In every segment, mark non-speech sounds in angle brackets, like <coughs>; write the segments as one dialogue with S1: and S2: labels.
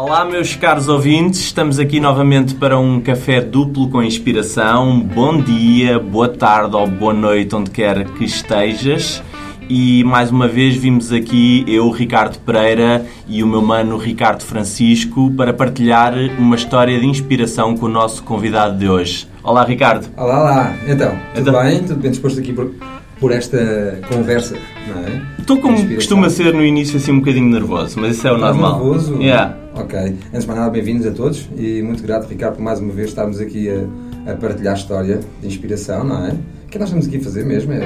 S1: Olá, meus caros ouvintes, estamos aqui novamente para um café duplo com inspiração. Bom dia, boa tarde ou boa noite, onde quer que estejas. E mais uma vez vimos aqui eu, Ricardo Pereira, e o meu mano Ricardo Francisco para partilhar uma história de inspiração com o nosso convidado de hoje. Olá, Ricardo.
S2: Olá, olá. Então, tudo
S1: Então-
S2: bem? Tudo bem disposto aqui por, por esta conversa, não é?
S1: Estou como costuma ser no início assim um bocadinho nervoso, mas isso é o
S2: Estás
S1: normal.
S2: nervoso?
S1: Yeah.
S2: Ok. Antes de mais nada, bem-vindos a todos e muito grato, Ricardo, por mais uma vez estarmos aqui a, a partilhar história de inspiração, não é? O que nós estamos aqui a fazer mesmo é,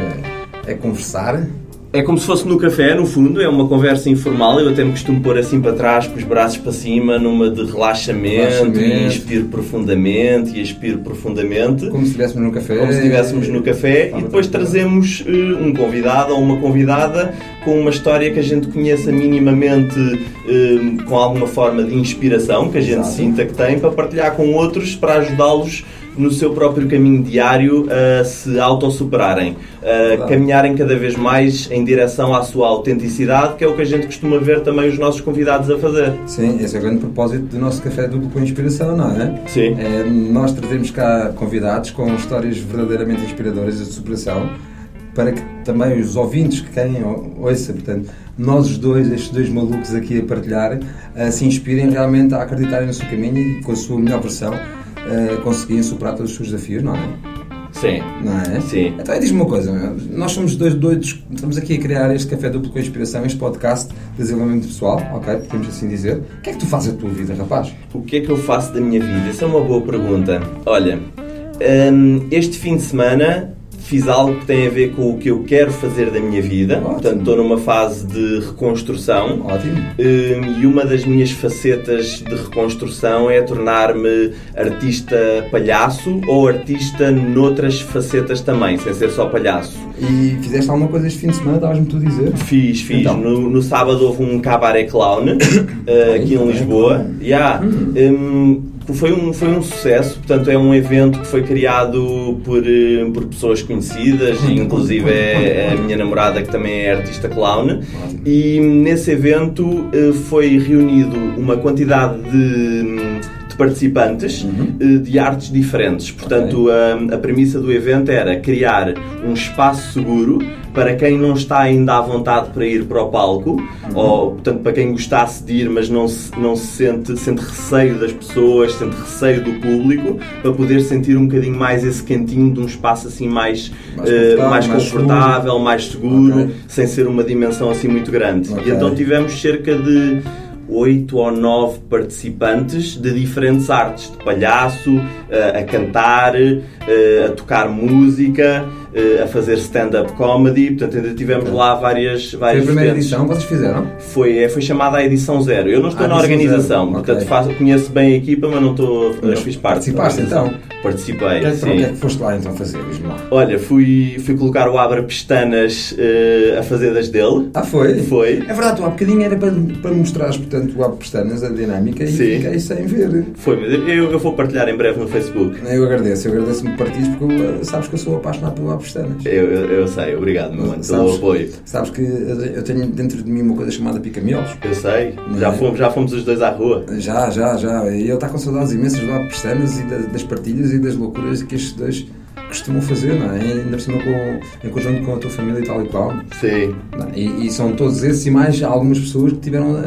S2: é conversar.
S1: É como se fosse no café, no fundo, é uma conversa informal. Eu até me costumo pôr assim para trás, com os braços para cima, numa de relaxamento,
S2: Relaxamento.
S1: e inspiro profundamente e expiro profundamente.
S2: Como se estivéssemos num café.
S1: Como se estivéssemos no café
S2: Fala
S1: e depois trazemos eh, um convidado ou uma convidada com uma história que a gente conheça minimamente eh, com alguma forma de inspiração que a gente
S2: Exato.
S1: sinta que tem para partilhar com outros para ajudá-los no seu próprio caminho diário a se autossuperarem,
S2: Verdade.
S1: caminharem cada vez mais em direção à sua autenticidade, que é o que a gente costuma ver também os nossos convidados a fazer.
S2: Sim, esse é o grande propósito do nosso café duplo com inspiração, não é?
S1: Sim.
S2: É, nós trazemos cá convidados com histórias verdadeiramente inspiradoras de superação para que também os ouvintes que quem ou- ouça, portanto, nós os dois, estes dois malucos aqui a partilhar, eh, se inspirem realmente a acreditarem no seu caminho e com a sua melhor versão eh, conseguirem superar todos os seus desafios, não é?
S1: Sim.
S2: Não é?
S1: Sim.
S2: Então diz-me uma coisa, nós somos dois doidos, estamos aqui a criar este café duplo com inspiração, este podcast de desenvolvimento pessoal, ok? Podemos assim dizer. O que é que tu fazes a tua vida, rapaz?
S1: O que é que eu faço da minha vida? Essa é uma boa pergunta. Olha, hum, este fim de semana fiz algo que tem a ver com o que eu quero fazer da minha vida.
S2: Ótimo.
S1: Portanto, estou numa fase de reconstrução.
S2: Ótimo.
S1: Hum, E uma das minhas facetas de reconstrução é tornar-me artista palhaço ou artista noutras facetas também, sem ser só palhaço.
S2: E fizeste alguma coisa este fim de semana, estavas-me tu a dizer?
S1: Fiz, fiz.
S2: Então.
S1: No, no sábado houve um cabaré clown <coughs> eh, aqui em Lisboa.
S2: clown.
S1: Yeah. Hum, foi, um, foi um sucesso, portanto é um evento que foi criado por, eh, por pessoas conhecidas, e inclusive é a minha namorada que também é artista clown. E nesse evento eh, foi reunido uma quantidade de, de participantes eh, de artes diferentes. Portanto, a, a premissa do evento era criar um espaço seguro para quem não está ainda à vontade para ir para o palco, ou portanto para quem gostasse de ir, mas não se, não se sente, sente receio das pessoas, sente receio do público, para poder sentir um bocadinho mais esse cantinho de um espaço assim mais,
S2: Mais confortável,
S1: mais
S2: mais
S1: confortável, mais seguro,
S2: Ok.
S1: sem ser uma dimensão assim muito grande.
S2: Ok.
S1: E então tivemos cerca de oito ou nove participantes de diferentes artes, de palhaço, eh, a cantar, eh, a tocar música, a fazer stand-up comedy. Portanto, ainda tivemos lá várias,
S2: Foi a
S1: várias
S2: primeira edição vocês fizeram?
S1: Foi, é, foi chamada a edição zero. Eu não estou
S2: Ah,
S1: na organização,
S2: zero.
S1: portanto
S2: Ok.
S1: faço, conheço bem a equipa, mas não estou.
S2: Não.
S1: fiz parte.
S2: Participaste, então?
S1: Participei,
S2: que é
S1: sim.
S2: o que é que foste lá então fazer?
S1: Olha, fui, fui colocar o Abra Pestanas eh, a fazer das dele.
S2: Ah, foi?
S1: Foi.
S2: É verdade, tu há bocadinho era para, para mostrares, portanto, o Abre Pestanas, a dinâmica, e
S1: Sim.
S2: fiquei sem ver.
S1: Foi, mas eu, eu vou partilhar em breve no Facebook.
S2: Eu agradeço, eu agradeço-me que partilhes, porque sabes que eu sou apaixonado pelo Abre Pestanas.
S1: Eu, eu, eu sei, obrigado, meu mano, pelo apoio.
S2: Sabes que eu tenho dentro de mim uma coisa chamada pica-miolos?
S1: Eu sei, já
S2: é?
S1: fomos, já fomos os dois à rua.
S2: Já, já, já. E ele está com saudades imensas do Abre Pestanas e da- das partilhas e das loucuras que estes dois costumam fazer, não é? Ainda por cima com, em conjunto com a tua família e tal e qual.
S1: Sim.
S2: E, e são todos esses e mais algumas pessoas que tiveram a,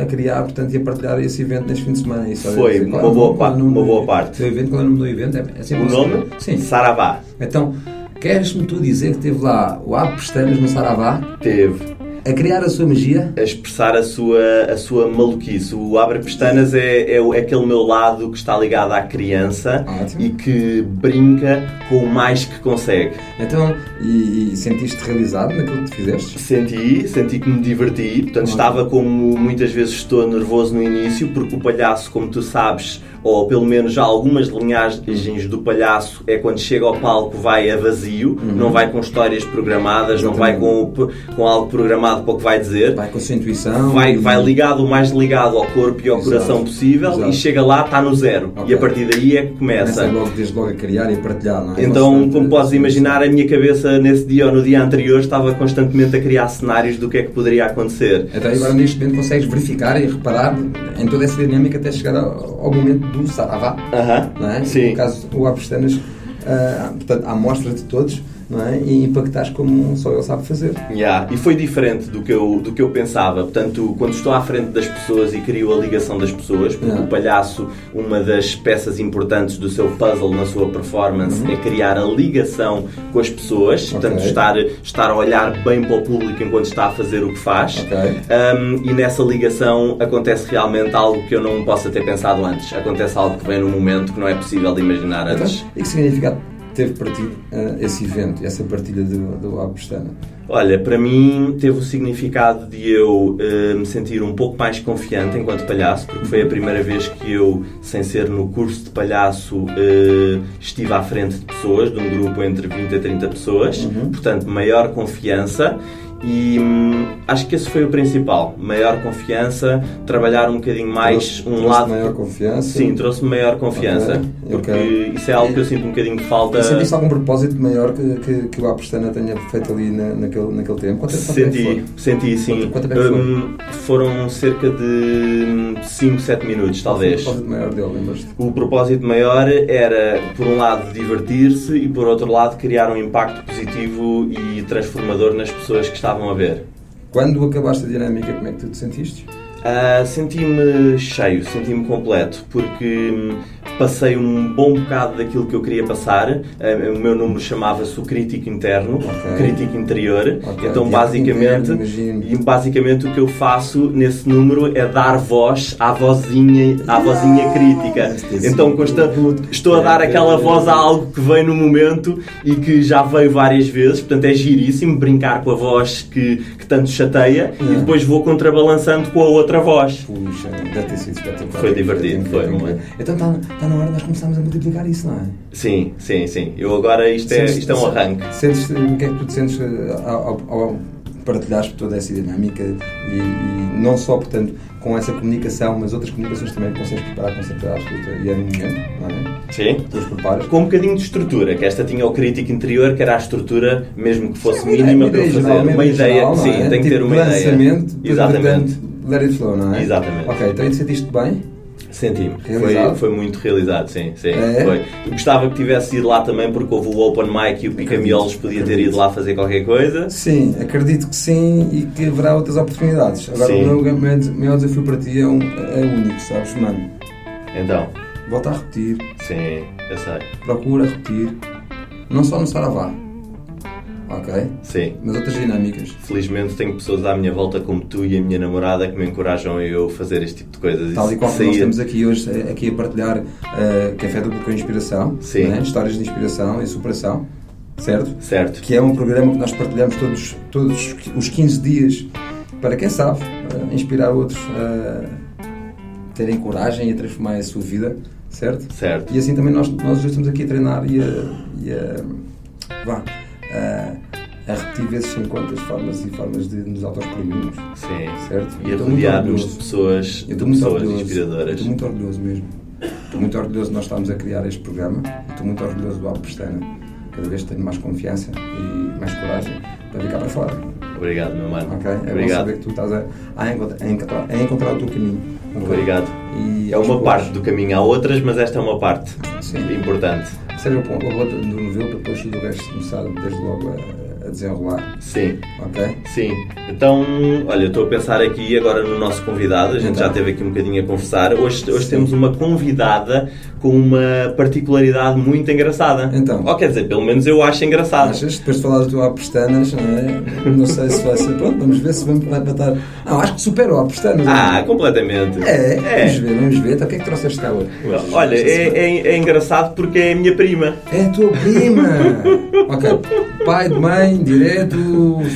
S2: a- a criar, portanto, e a partilhar esse evento neste fim de semana. Só
S1: Foi,
S2: dizer,
S1: uma
S2: qual é o
S1: boa
S2: nome? É
S1: uma boa parte.
S2: O evento, qual é o nome do evento? É, é
S1: O nome?
S2: Sim.
S1: Saravá.
S2: Então, queres-me tu dizer que teve lá o Abre Pestanas no Saravá
S1: Teve
S2: a criar a sua magia?
S1: a expressar a sua, a sua maluquice. O Abre Pestanas é, é, é aquele meu lado que está ligado à criança
S2: Ótimo.
S1: e que brinca com o mais que consegue.
S2: Então, e, e sentiste realizado naquilo que fizeste?
S1: Senti, senti que me diverti, portanto
S2: Ótimo.
S1: estava como muitas vezes estou nervoso no início, porque o palhaço, como tu sabes, ou pelo menos já algumas linhagens do palhaço, é quando chega ao palco vai a vazio, não vai com histórias programadas, não vai com, com algo programado para o que vai dizer.
S2: Vai com a sua intuição?
S1: Vai,
S2: e-
S1: vai ligado o mais ligado ao corpo e ao
S2: Exato.
S1: coração possível
S2: Exato.
S1: e chega lá, está no zero.
S2: Ok.
S1: E a partir daí é que começa.
S2: Começa logo, desde logo a criar e a partilhar, não é?
S1: Então, como podes imaginar, a minha cabeça nesse dia ou no dia anterior estava constantemente a criar cenários do que é que poderia acontecer.
S2: Então agora neste momento consegues verificar e reparar em toda essa dinâmica até chegar ao, ao momento do saravá.
S1: Aham,
S2: Não é?
S1: sim.
S2: No caso, o Apostanas, ah, portanto, à mostra de todos, não é? E impactares como só ele sabe fazer.
S1: Yeah, E foi diferente do que, eu, do que eu pensava. Portanto, quando estou à frente das pessoas e crio a ligação das pessoas, porque
S2: Yeah.
S1: o palhaço, uma das peças importantes do seu puzzle na sua performance é criar a ligação com as pessoas, portanto,
S2: Ok.
S1: estar, estar a olhar bem para o público enquanto está a fazer o que faz.
S2: Ok.
S1: Um, e nessa ligação acontece realmente algo que eu não possa ter pensado antes. Acontece algo que vem num momento que não é possível de imaginar antes.
S2: Então, e que significado teve para ti ah, esse evento, essa partilha do, do Apostana?
S1: Olha, para mim teve o significado de eu eh, me sentir um pouco mais confiante enquanto palhaço, porque foi a primeira vez que eu, sem ser no curso de palhaço, eh, estive à frente de pessoas, de um grupo entre 20 a 30 pessoas, portanto, maior confiança. E hum, acho que esse foi o principal. Maior confiança, trabalhar um bocadinho mais
S2: Trouxe-
S1: um
S2: trouxe
S1: lado.
S2: maior confiança?
S1: Sim, trouxe-me maior confiança.
S2: Ok,
S1: Porque
S2: ok.
S1: isso é algo que eu sinto um bocadinho de falta.
S2: E Sentiste algum propósito maior que, que, que o Apostana tenha feito ali na, naquele, naquele tempo? Quanto, quanto tempo
S1: Senti,
S2: foi?
S1: senti sim.
S2: Quanto- quanto tempo foi?
S1: Hum, foram cerca de 5, 7 minutos, talvez.
S2: Qual foi o propósito maior dele, lembras-te?
S1: O propósito maior era, por um lado, divertir-se e, por outro lado, criar um impacto positivo e transformador nas pessoas que estavam a ver.
S2: Quando acabaste a dinâmica, como é que tu te sentiste?
S1: Ah, senti-me cheio, senti-me completo, porque hum, passei um bom bocado daquilo que eu queria passar. Ah, o meu número chamava-se o crítico interno,
S2: Ok.
S1: o crítico interior.
S2: Ok,
S1: Então, basicamente, e basicamente o que eu faço nesse número é dar voz à vozinha, à vozinha crítica.
S2: Isto é
S1: Então,
S2: assim,
S1: consta- estou a dar aquela voz a algo que vem no momento e que já veio várias vezes, portanto é giríssimo brincar com a voz que, que tanto chateia e depois vou contrabalançando com a outra voz.
S2: Puxa, deve ter sido espetacular.
S1: Foi divertido, foi, não é?
S2: Então está tá na hora nós começarmos a multiplicar isso, não é?
S1: Sim, sim, sim. Eu agora isto é, isto é um arranque.
S2: Sentes, o que é que tu te sentes eh, ao, ao, partilhares toda essa dinâmica e, e não só, portanto, com essa comunicação, mas outras comunicações também consegues preparar com certeza absoluta e é no momento, não é?
S1: Sim.
S2: Tu as preparas.
S1: Com um bocadinho de estrutura, que esta tinha o crítico interior, que era a estrutura, mesmo que fosse
S2: Uma ideia-
S1: mínima
S2: uma
S1: para fazer. Uma
S2: ideia não
S1: sim,
S2: é?
S1: tem que ter
S2: Tipo
S1: uma
S2: lançamento,
S1: ideia. Exatamente.
S2: Let it flow, não é?
S1: Exatamente.
S2: Ok, então sentiste bem?
S1: Senti-me. Foi, foi muito realizado, sim. sim
S2: É?
S1: foi. Eu gostava que tivesse ido lá também, porque houve o Open Mic e o Picamiolos podia ter ido lá fazer qualquer coisa.
S2: Sim, acredito que sim e que haverá outras oportunidades. Agora,
S1: Sim.
S2: o meu maior desafio para ti é, um, é único, sabes, mano?
S1: Então,
S2: Volta a repetir,
S1: sim, eu sei.
S2: procura repetir, não só no Saravá, ok?
S1: Sim.
S2: Mas outras dinâmicas.
S1: Felizmente tenho pessoas à minha volta como tu e a minha namorada que me encorajam a eu fazer este tipo de coisas.
S2: Tal e qual que nós
S1: Saía-
S2: estamos aqui hoje eh, aqui a partilhar eh, Café duplo com Inspiração,
S1: Sim.
S2: né? histórias de inspiração e superação, certo?
S1: Certo.
S2: Que é um programa que nós partilhamos todos, todos os 15 dias para, quem sabe, eh, inspirar outros a terem coragem e a transformar a sua vida, certo?
S1: Certo.
S2: E assim também nós, nós hoje estamos aqui a treinar e a, e a, vá, a, a repetir vezes sem contas formas e formas de nos autoexprimirmos,
S1: Sim.
S2: certo?
S1: E rodear-nos de pessoas, de pessoas
S2: orgulhoso.
S1: Inspiradoras.
S2: Estou muito orgulhoso mesmo. Estou muito orgulhoso de nós estarmos a criar este programa. Estou muito orgulhoso do Alpo Pestana. Cada vez tenho mais confiança e mais coragem para cá para fora.
S1: Obrigado, meu mano.
S2: Ok? É bom
S1: Obrigado.
S2: saber que tu estás a, a, encontrar, a encontrar o teu caminho.
S1: Obrigado.
S2: E
S1: É uma
S2: poucos-
S1: parte do caminho. Há outras, mas esta é uma parte
S2: Sim.
S1: importante.
S2: Seja o ponto, do novelo para depois tudo o resto começar desde logo a, a desenrolar.
S1: Sim.
S2: Ok?
S1: Sim. Então, olha, estou a pensar aqui agora no nosso convidado. A gente
S2: Então.
S1: já esteve aqui um bocadinho a conversar. Hoje, hoje
S2: Sim.
S1: temos uma convidada com uma particularidade muito engraçada.
S2: Então.
S1: Ou quer dizer, pelo menos eu acho engraçado.
S2: Achas? Depois de falar do teu Pestanas, não é? Não sei se vai ser. Pronto, vamos ver se vamos, vai batar. Não, acho que superou a Pestanas.
S1: Ah, completamente.
S2: É,
S1: É.
S2: vamos ver, vamos ver. Então o que é que trouxeste cá hoje?
S1: Olha, é, é, é engraçado porque é a minha prima.
S2: É a tua prima! <laughs> ok. Pai, de mãe, direto,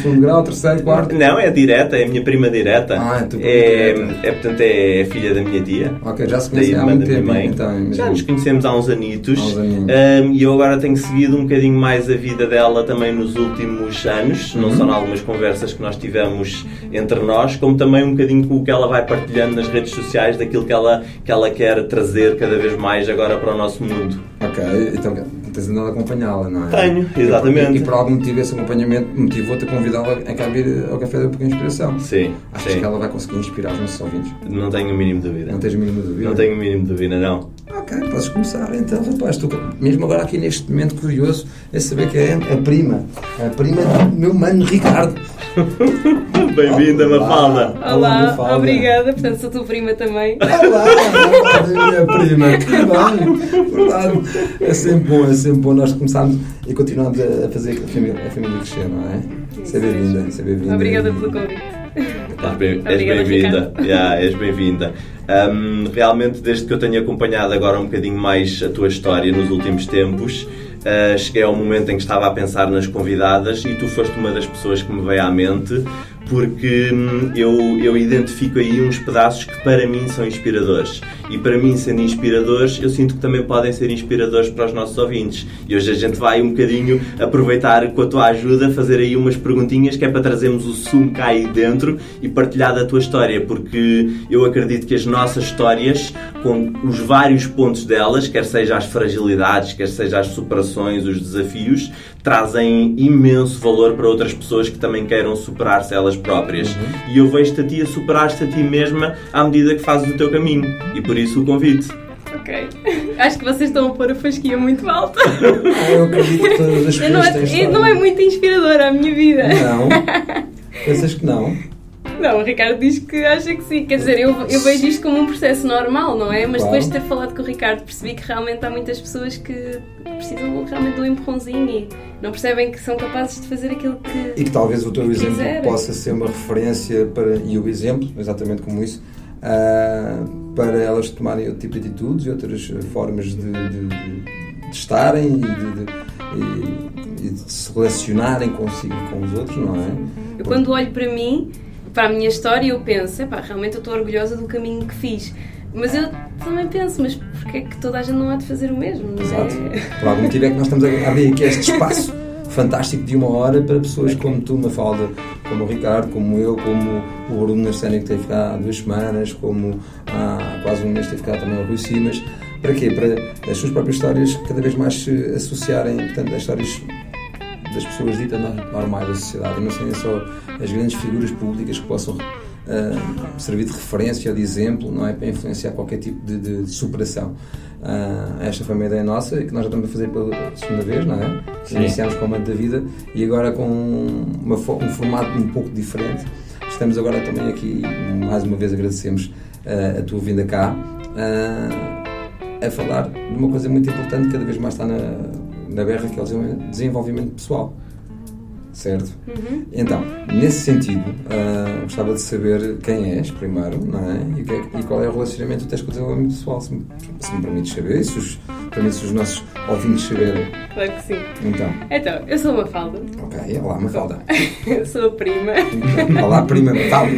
S2: segundo grau, terceiro, quarto.
S1: Não, é direta, é a minha prima direta.
S2: Ah, é prima
S1: é, é, portanto, é filha da minha tia.
S2: Ok, já se conhecem há muito tempo.
S1: mãe.
S2: Então.
S1: Já nos conhecemos há uns anitos.
S2: Há uns.
S1: Um, e eu agora tenho seguido um bocadinho mais a vida dela também nos últimos anos, não
S2: Uhum.
S1: só em algumas conversas que nós tivemos entre nós, como também um bocadinho com o que ela vai partilhando nas redes sociais daquilo que ela, que ela quer trazer cada vez mais agora para o nosso mundo.
S2: Ok, então tens andado a acompanhá-la, não é?
S1: Tenho, exatamente.
S2: E, e, por algum motivo esse acompanhamento motivou-te a convidá-la a cá vir ao Café da Pequena Inspiração.
S1: Sim.
S2: Achas
S1: sim.
S2: que ela vai conseguir inspirar os nossos ouvintes?
S1: Não tenho o mínimo de dúvida.
S2: Não tens o mínimo de dúvida?
S1: Não tenho o mínimo de dúvida, não.
S2: Ok, podes começar então, rapaz. Estou mesmo agora aqui neste momento curioso é saber que é a prima. A prima do meu mano Ricardo. <laughs>
S1: Bem-vinda, Mafalda.
S3: Olá, Olá Mafalda. obrigada. Portanto, sou tua prima também.
S2: Olá, <laughs> minha prima. Que bem. Verdade. É sempre bom, é sempre bom nós começarmos e continuarmos a fazer a família, a família crescer, não é? Seja bem-vinda, seja bem-vinda.
S3: Obrigada pelo convite.
S1: És bem-vinda. Bem yeah, és bem-vinda. Um, realmente, desde que eu tenho acompanhado agora um bocadinho mais a tua história nos últimos tempos, Uh, cheguei ao momento em que estava a pensar nas convidadas e tu foste uma das pessoas que me veio à mente porque hum, eu, eu identifico aí uns pedaços que para mim são inspiradores. E para mim, sendo inspiradores, eu sinto que também podem ser inspiradores para os nossos ouvintes. E hoje a gente vai um bocadinho aproveitar com a tua ajuda, fazer aí umas perguntinhas que é para trazermos o sumo cá aí dentro e partilhar da tua história, porque eu acredito que as nossas histórias, com os vários pontos delas, quer seja as fragilidades, quer seja as superações, os desafios, trazem imenso valor para outras pessoas que também queiram superar-se elas próprias. Uhum. E eu vejo-te a ti a superar-te a ti mesma à medida que fazes o teu caminho. E por isso o convite.
S3: Ok. <laughs> Acho que vocês estão a pôr a fasquia muito alta. <laughs>
S2: Eu acredito que todas as pessoas não
S3: é, não é muito inspiradora a minha vida.
S2: Não. <laughs> Pensas que não?
S3: Não, o Ricardo diz que acha que sim. Quer dizer, eu, eu vejo isto como um processo normal, não é? Mas claro. depois de ter falado com o Ricardo, percebi que realmente há muitas pessoas que precisam realmente de um empurrãozinho e não percebem que são capazes de fazer aquilo que.
S2: E que talvez o teu exemplo quiserem. possa ser uma referência para. E o exemplo, exatamente como isso, uh, para elas tomarem outro tipo de atitudes e outras formas de, de, de, de estarem e de, e de se relacionarem consigo com os outros, não é?
S3: Eu, quando olho para mim para a minha história eu penso, realmente eu estou orgulhosa do caminho que fiz. Mas eu também penso, mas porquê é que toda a gente não há de fazer o mesmo?
S2: Exato. É... Por algum motivo é que nós estamos a abrir aqui este espaço fantástico de uma hora para pessoas como tu, Mafalda, como o Ricardo, como eu, como o Bruno Narcénio que teve ficado há duas semanas, como há quase um mês teve ficado também o Rui Simas. Para quê? Para as suas próprias histórias cada vez mais se associarem, portanto, as histórias das pessoas ditas normais da sociedade e não serem só as grandes figuras públicas que possam uh, servir de referência ou de exemplo não é para influenciar qualquer tipo de, de, de superação. Uh, esta foi uma ideia nossa que nós já estamos a fazer pela segunda vez, não é? Sim. Iniciámos com o Manto da Vida e agora com uma, um formato um pouco diferente. Estamos agora também aqui, mais uma vez agradecemos uh, a tua vinda cá, uh, a falar de uma coisa muito importante que cada vez mais está na, na berra, que é o desenvolvimento pessoal. Certo?
S3: Uhum.
S2: Então, nesse sentido, uh, gostava de saber quem és, primeiro, não é? E, que, é, e qual é o relacionamento que tens com o desenvolvimento pessoal, se me, se me permites saber, e se os, permites os nossos ouvintes saberem.
S3: Claro que sim.
S2: Então,
S3: então eu sou uma falda.
S2: Ok, olá, Mafalda. <laughs>
S3: sou a prima.
S2: Então, olá, prima Mafalda.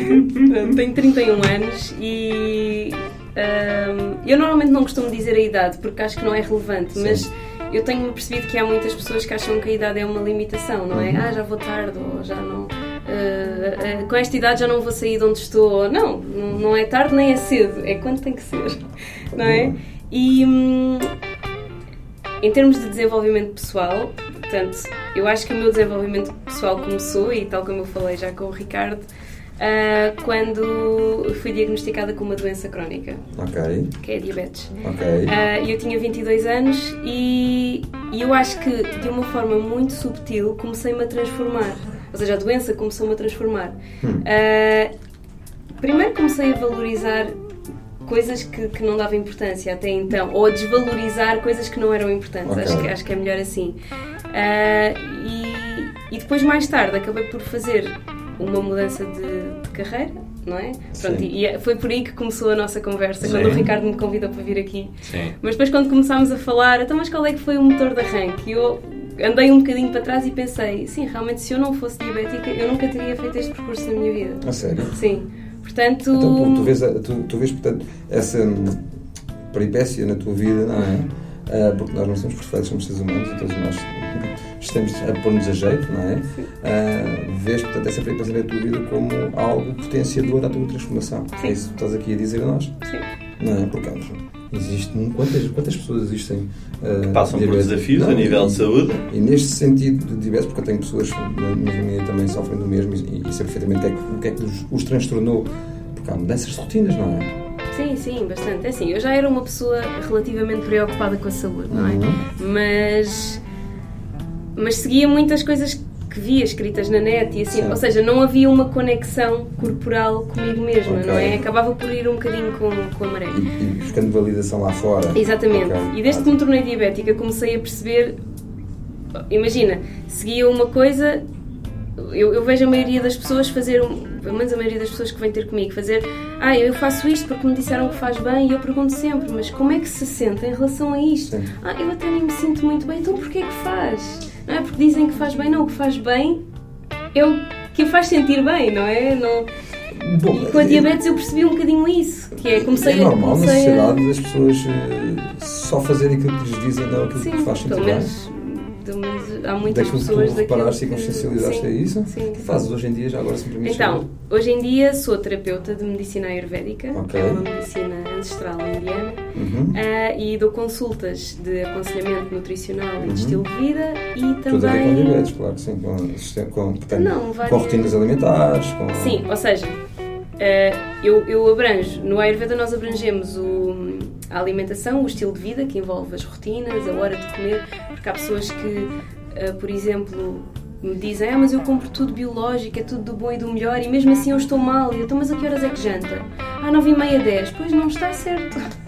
S3: Tenho 31 anos e. Um, eu normalmente não costumo dizer a idade porque acho que não é relevante, sim. mas eu tenho percebido que há muitas pessoas que acham que a idade é uma limitação, não é? Uhum. Ah, já vou tarde, ou já não. Uh, uh, com esta idade já não vou sair de onde estou. Ou, não, não é tarde nem é cedo, é quando tem que ser, <laughs> não é? E hum, em termos de desenvolvimento pessoal, portanto, eu acho que o meu desenvolvimento pessoal começou, e tal como eu falei já com o Ricardo, Uh, quando fui diagnosticada com uma doença crónica.
S2: Ok.
S3: Que é a diabetes.
S2: Ok.
S3: Uh, eu tinha 22 anos e, e eu acho que de uma forma muito subtil comecei-me a transformar. Ou seja, a doença começou-me a transformar. Hum. Uh, primeiro comecei a valorizar coisas que, que não dava importância até então, ou a desvalorizar coisas que não eram importantes. Okay. Acho, que, acho que é melhor assim. e, e depois, mais tarde, acabei por fazer uma mudança de, de carreira, não é? Pronto, e, e, é, foi por aí que começou a nossa conversa, Sim. quando o Ricardo me convidou para vir aqui.
S1: Sim.
S3: Mas depois, quando começámos a falar, então, mas qual é que foi o motor de arranque? Eu andei um bocadinho para trás e pensei, sim, realmente, se eu não fosse diabética, eu nunca teria feito este percurso na minha vida.
S2: A sério?
S3: Sim. Portanto.
S2: Então, tu vês, tu, tu vês portanto, essa hum, peripécia na tua vida, não é? Uh, porque nós não somos perfeitos, somos seres humanos e todos nós estamos a pôr-nos a jeito, não é? Uh, vês, portanto, essa frequência na tua vida como algo potenciador à tua transformação.
S3: Sim.
S2: É isso que estás aqui a dizer a nós?
S3: Sim.
S2: Não é? Porque Existe quantas, quantas pessoas existem
S1: uh, passam por desafios Não, a nível
S2: e,
S1: de saúde?
S2: E neste sentido de diabetes, porque eu tenho pessoas na minha família também sofrem do mesmo e, e sei perfeitamente o que é que, o que, é que os, os transtornou, porque há mudanças de rotinas, não é?
S3: Sim, sim, bastante. É assim, eu já era uma pessoa relativamente preocupada com a saúde, não é? Uhum. Mas, mas seguia muitas coisas que via escritas na net e assim, Sim. ou seja, não havia uma conexão corporal comigo mesma, okay. não é? Acabava por ir um bocadinho com, com a maré.
S2: E, e buscando validação lá fora.
S3: Exatamente. Okay. E desde que me tornei diabética comecei a perceber, imagina, seguia uma coisa, eu, eu vejo a maioria das pessoas fazer, um, pelo menos a maioria das pessoas que vêm ter comigo, fazer, ah, eu faço isto porque me disseram que faz bem e eu pergunto sempre, mas como é que se sente em relação a isto? Sim. Ah, eu até nem me sinto muito bem, então porquê que faz? Não é porque dizem que faz bem, não, o que faz bem é o que o faz sentir bem, não é? Não... Bom, e com a diabetes eu percebi um bocadinho isso, que é comecei
S2: é normal
S3: comecei
S2: na sociedade a... as pessoas uh, só fazerem aquilo que lhes dizem, não aquilo Sim, que faz sentir bem
S3: mas há muitas pessoas
S2: que tu reparaste e consciencializaste é isso? Sim. que fazes hoje em dia, já agora simplesmente
S3: Então, hoje em dia sou terapeuta de medicina ayurvédica, okay. que é uma medicina ancestral indiana, uhum. uh, e dou consultas de aconselhamento nutricional e de uhum. estilo de vida e também... Tudo a ver
S2: com diabetes, claro que sim, com, com, portanto, Não, várias... com rotinas alimentares, com...
S3: Sim, ou seja, uh, eu, eu abranjo, no Ayurveda nós abrangemos o a alimentação, o estilo de vida, que envolve as rotinas, a hora de comer, porque há pessoas que, uh, por exemplo, me dizem, ah, mas eu compro tudo biológico, é tudo do bom e do melhor, e mesmo assim eu estou mal. E eu, então, mas a que horas é que janta? Ah, nove e meia, dez. Pois não está certo. <laughs>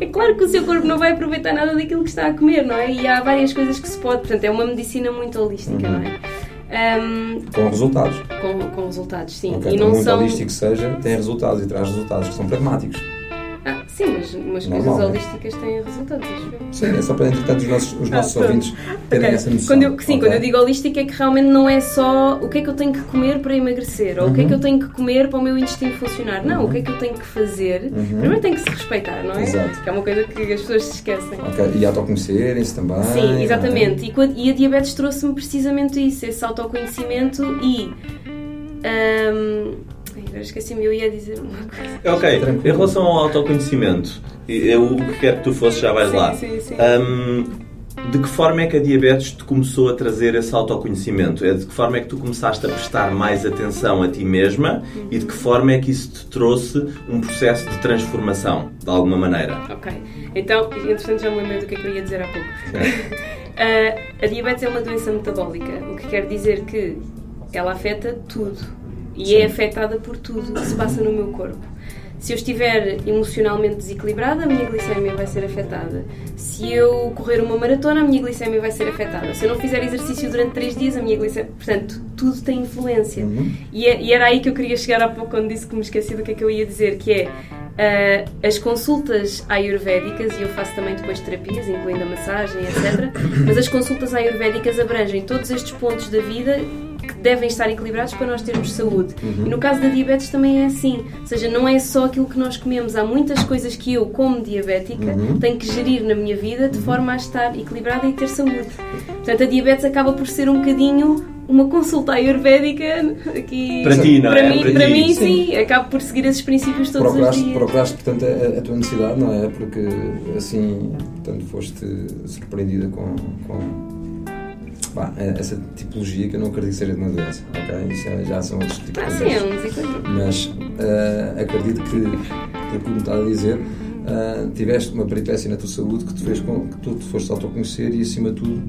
S3: É claro que o seu corpo não vai aproveitar nada daquilo que está a comer, não é? E há várias coisas que se pode, portanto, é uma medicina muito holística, uhum. não é?
S2: Um, com resultados.
S3: Com, com resultados, sim.
S2: Okay, e não muito são... holístico seja, tem resultados e traz resultados que são pragmáticos.
S3: Ah, sim, mas umas Normal, coisas holísticas têm resultados,
S2: Sim, é só para, entretanto, os nossos, os nossos ah, ouvintes terem okay. essa noção.
S3: Quando eu, sim, okay. quando eu digo holística é que realmente não é só o que é que eu tenho que comer para emagrecer, ou uhum. o que é que eu uhum. tenho que comer para o meu intestino funcionar. Não, uhum. o que é que eu tenho que fazer. Uhum. Primeiro tem que se respeitar, não é? Exato. Que é uma coisa que as pessoas se esquecem.
S2: Ok, e autoconhecerem-se também.
S3: Sim, exatamente. E, e, a diabetes trouxe-me precisamente isso, esse autoconhecimento e. Um, Agora esqueci-me, eu ia dizer uma coisa. <laughs>
S1: Ok, em relação ao autoconhecimento, eu o que quero que tu fosses já vais
S3: sim,
S1: lá.
S3: Sim, sim.
S1: Um, de que forma é que a diabetes te começou a trazer esse autoconhecimento? É de que forma é que tu começaste a prestar mais atenção a ti mesma uhum. e de que forma é que isso te trouxe um processo de transformação, de alguma maneira?
S3: Ok. Então, entretanto já me lembrei do que é que eu ia dizer há pouco. uh, <laughs> a diabetes é uma doença metabólica, o que quer dizer que ela afeta tudo e Sim. é afetada por tudo que se passa no meu corpo. Se eu estiver emocionalmente desequilibrada, a minha glicemia vai ser afetada. Se eu correr uma maratona, a minha glicemia vai ser afetada. Se eu não fizer exercício durante 3 dias, a minha glicemia. Portanto, tudo tem influência. Uhum. E, é, e, era aí que eu queria chegar há pouco quando disse que me esqueci do que é que eu ia dizer, que é. Uh, as consultas ayurvédicas, e eu faço também depois terapias, incluindo a massagem, etc. Mas as consultas ayurvédicas abrangem todos estes pontos da vida devem estar equilibrados para nós termos saúde. Uhum. E no caso da diabetes também é assim. Ou seja, não é só aquilo que nós comemos. Há muitas coisas que eu, como diabética, uhum. tenho que gerir na minha vida de forma a estar equilibrada e ter saúde. Portanto, a diabetes acaba por ser um bocadinho uma consulta ayurvédica aqui
S1: para ti, não
S3: para
S1: é?
S3: Mim, para, para mim, sim. sim. Acabo por seguir esses princípios todos
S2: procuraste,
S3: os dias.
S2: Procuraste, portanto, a, a, tua necessidade, não é? Porque assim, portanto, foste surpreendida com, com pá, é essa tipologia que eu não acredito que seja de uma doença, ok? Isso é, já são outros tipos
S3: ah,
S2: de
S3: sim, é um
S2: Mas uh, acredito que, por como está a dizer, uh, tiveste uma peripécia na tua saúde que te fez com que tu te foste autoconhecer e, acima de tudo,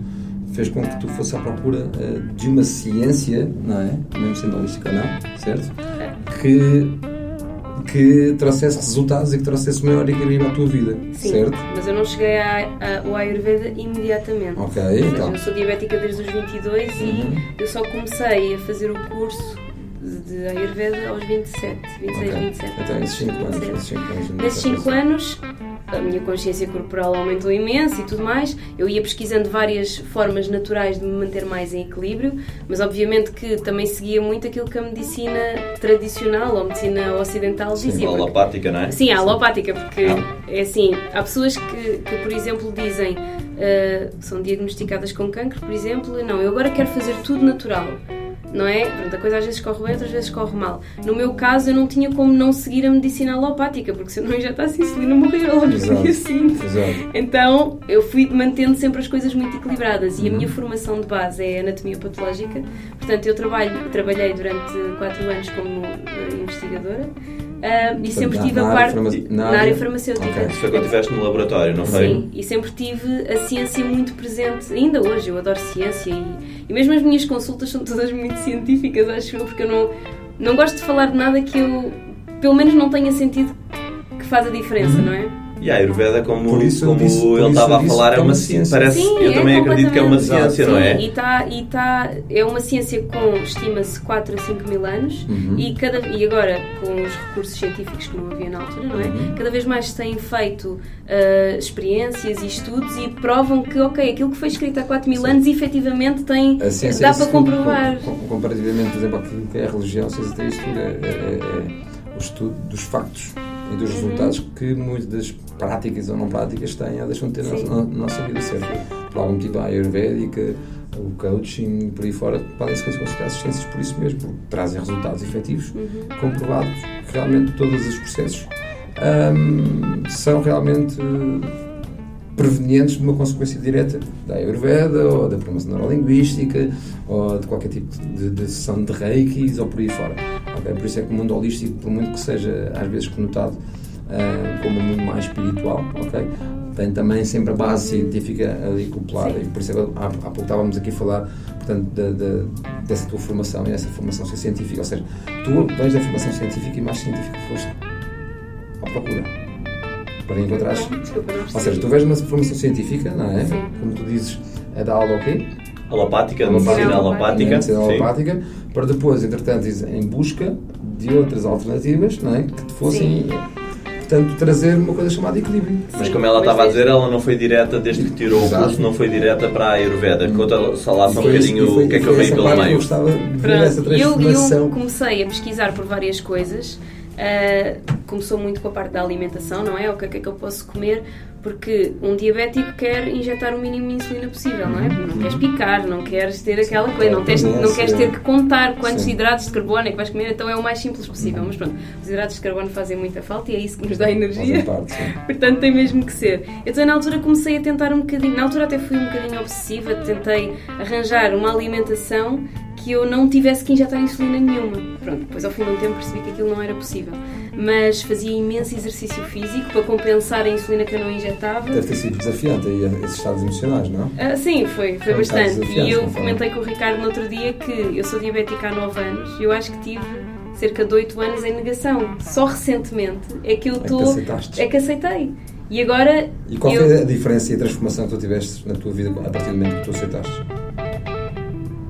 S2: fez com que tu fosses à procura uh, de uma ciência, não é? Mesmo sendo holística ou não, certo? É. Que que trouxesse resultados e que trouxesse maior equilíbrio à tua vida,
S3: Sim,
S2: certo?
S3: mas eu não cheguei ao Ayurveda imediatamente.
S2: Ok,
S3: seja,
S2: então.
S3: Eu sou diabética desde os 22 uhum. e eu só comecei a fazer o curso de Ayurveda aos 27, 26, okay. 27.
S2: Então, esses 5 anos.
S3: Nesses 5 anos, a minha consciência corporal aumentou imenso e tudo mais. Eu ia pesquisando várias formas naturais de me manter mais em equilíbrio, mas obviamente que também seguia muito aquilo que a medicina tradicional ou medicina ocidental
S1: Sim,
S3: dizia.
S1: a alopática, não é?
S3: Sim, a alopática, porque é assim, há pessoas que, que por exemplo, dizem, uh, são diagnosticadas com cancro, por exemplo, não, eu agora quero fazer tudo natural. Não é? Pronto, a coisa às vezes corre bem, outras vezes corre mal. No meu caso, eu não tinha como não seguir a medicina alopática, porque se eu não injetasse insulina, morria logo no dia seguinte. Então, eu fui mantendo sempre as coisas muito equilibradas. E a uhum. minha formação de base é anatomia patológica. Portanto, eu trabalho, trabalhei durante 4 anos como eh, investigadora. Uh, e sempre tive a parte
S2: na,
S3: na área farmacêutica. Okay.
S1: Isso foi quando estiveste no laboratório, não foi?
S3: Sim, e sempre tive a ciência muito presente, ainda hoje, eu adoro ciência e, e mesmo as minhas consultas são todas muito científicas, acho eu, porque eu não, não gosto de falar de nada que eu, pelo menos, não tenha sentido que faz a diferença, uhum. não é?
S1: E a Ayurveda, como, como disse, ele estava a falar, é uma ciência. Parece, Sim, eu é também acredito que é uma ciência,
S3: Sim,
S1: não é?
S3: E, tá, e tá, é uma ciência com, estima-se, 4 a 5 mil anos uhum. e, cada, e agora, com os recursos científicos que não havia na altura, não é? Uhum. Cada vez mais se têm feito uh, experiências e estudos e provam que, ok, aquilo que foi escrito há 4 mil Sim. anos efetivamente tem, dá para comprovar.
S2: comparativamente, por exemplo, aquilo que é a religião, se existe isto, é, é, é o estudo dos factos e dos uhum. resultados que muitas das práticas ou não práticas têm ou deixam de ter na, na, nossa vida certa. Por algum motivo, a ayurvédica, o coaching, por aí fora, podem ser consideradas ciências por isso mesmo, porque trazem resultados efetivos, uhum. comprovados que realmente todos os processos um, são realmente provenientes de uma consequência direta da Ayurveda ou da programação neurolinguística ou de qualquer tipo de, de sessão de reikis ou por aí fora. Okay? Por isso é que o mundo holístico, por muito que seja às vezes conotado uh, como um mundo mais espiritual, okay? tem também sempre a base científica ali acoplada e por isso é há, há pouco estávamos aqui a falar portanto, de, de, dessa tua formação e essa formação científica, ou seja, tu vens da formação científica e mais científica foste à procura para encontrar. Ou seja, tu vês uma formação científica, não é? Sim. Como tu dizes, é da aula o quê?
S1: Alopática, medicina alopática.
S2: Medicina alopática, para depois, entretanto, em busca de outras alternativas, não é? Que te fossem. Sim. Portanto, trazer uma coisa chamada equilíbrio.
S1: Mas como ela estava a dizer, ela não foi direta, desde que tirou Exato. o curso, não foi direta para a Ayurveda. Conta só lá só um bocadinho o que é que eu veio pelo meio. Eu
S2: gostava de ver essa
S3: transformação. Eu, eu comecei a pesquisar por várias coisas Uh, começou muito com a parte da alimentação, não é? O que é que, é que eu posso comer? Porque um diabético quer injetar o mínimo de insulina possível, não é? Não uhum. queres picar, não queres ter aquela coisa, não, tens, não queres ter que contar quantos Sim. hidratos de carbono é que vais comer, então é o mais simples possível. Mas pronto, os hidratos de carbono fazem muita falta e é isso que nos dá energia.
S2: Parte, <laughs>
S3: Portanto, tem mesmo que ser. Então, na altura, comecei a tentar um bocadinho, na altura até fui um bocadinho obsessiva, tentei arranjar uma alimentação que eu não tivesse que injetar insulina nenhuma. Pronto, depois ao fim de um tempo percebi que aquilo não era possível. Mas fazia imenso exercício físico para compensar a insulina que eu não injetava.
S2: Deve ter sido desafiante aí esses estados emocionais, não?
S3: Ah, sim, foi, foi bastante. E eu comentei com o Ricardo no outro dia que eu sou diabética há 9 anos e eu acho que tive cerca de 8 anos em negação. Só recentemente é que eu estou. É, é que aceitei. E agora.
S2: E qual
S3: eu...
S2: foi a diferença e a transformação que tu tiveste na tua vida a partir do momento que tu aceitaste?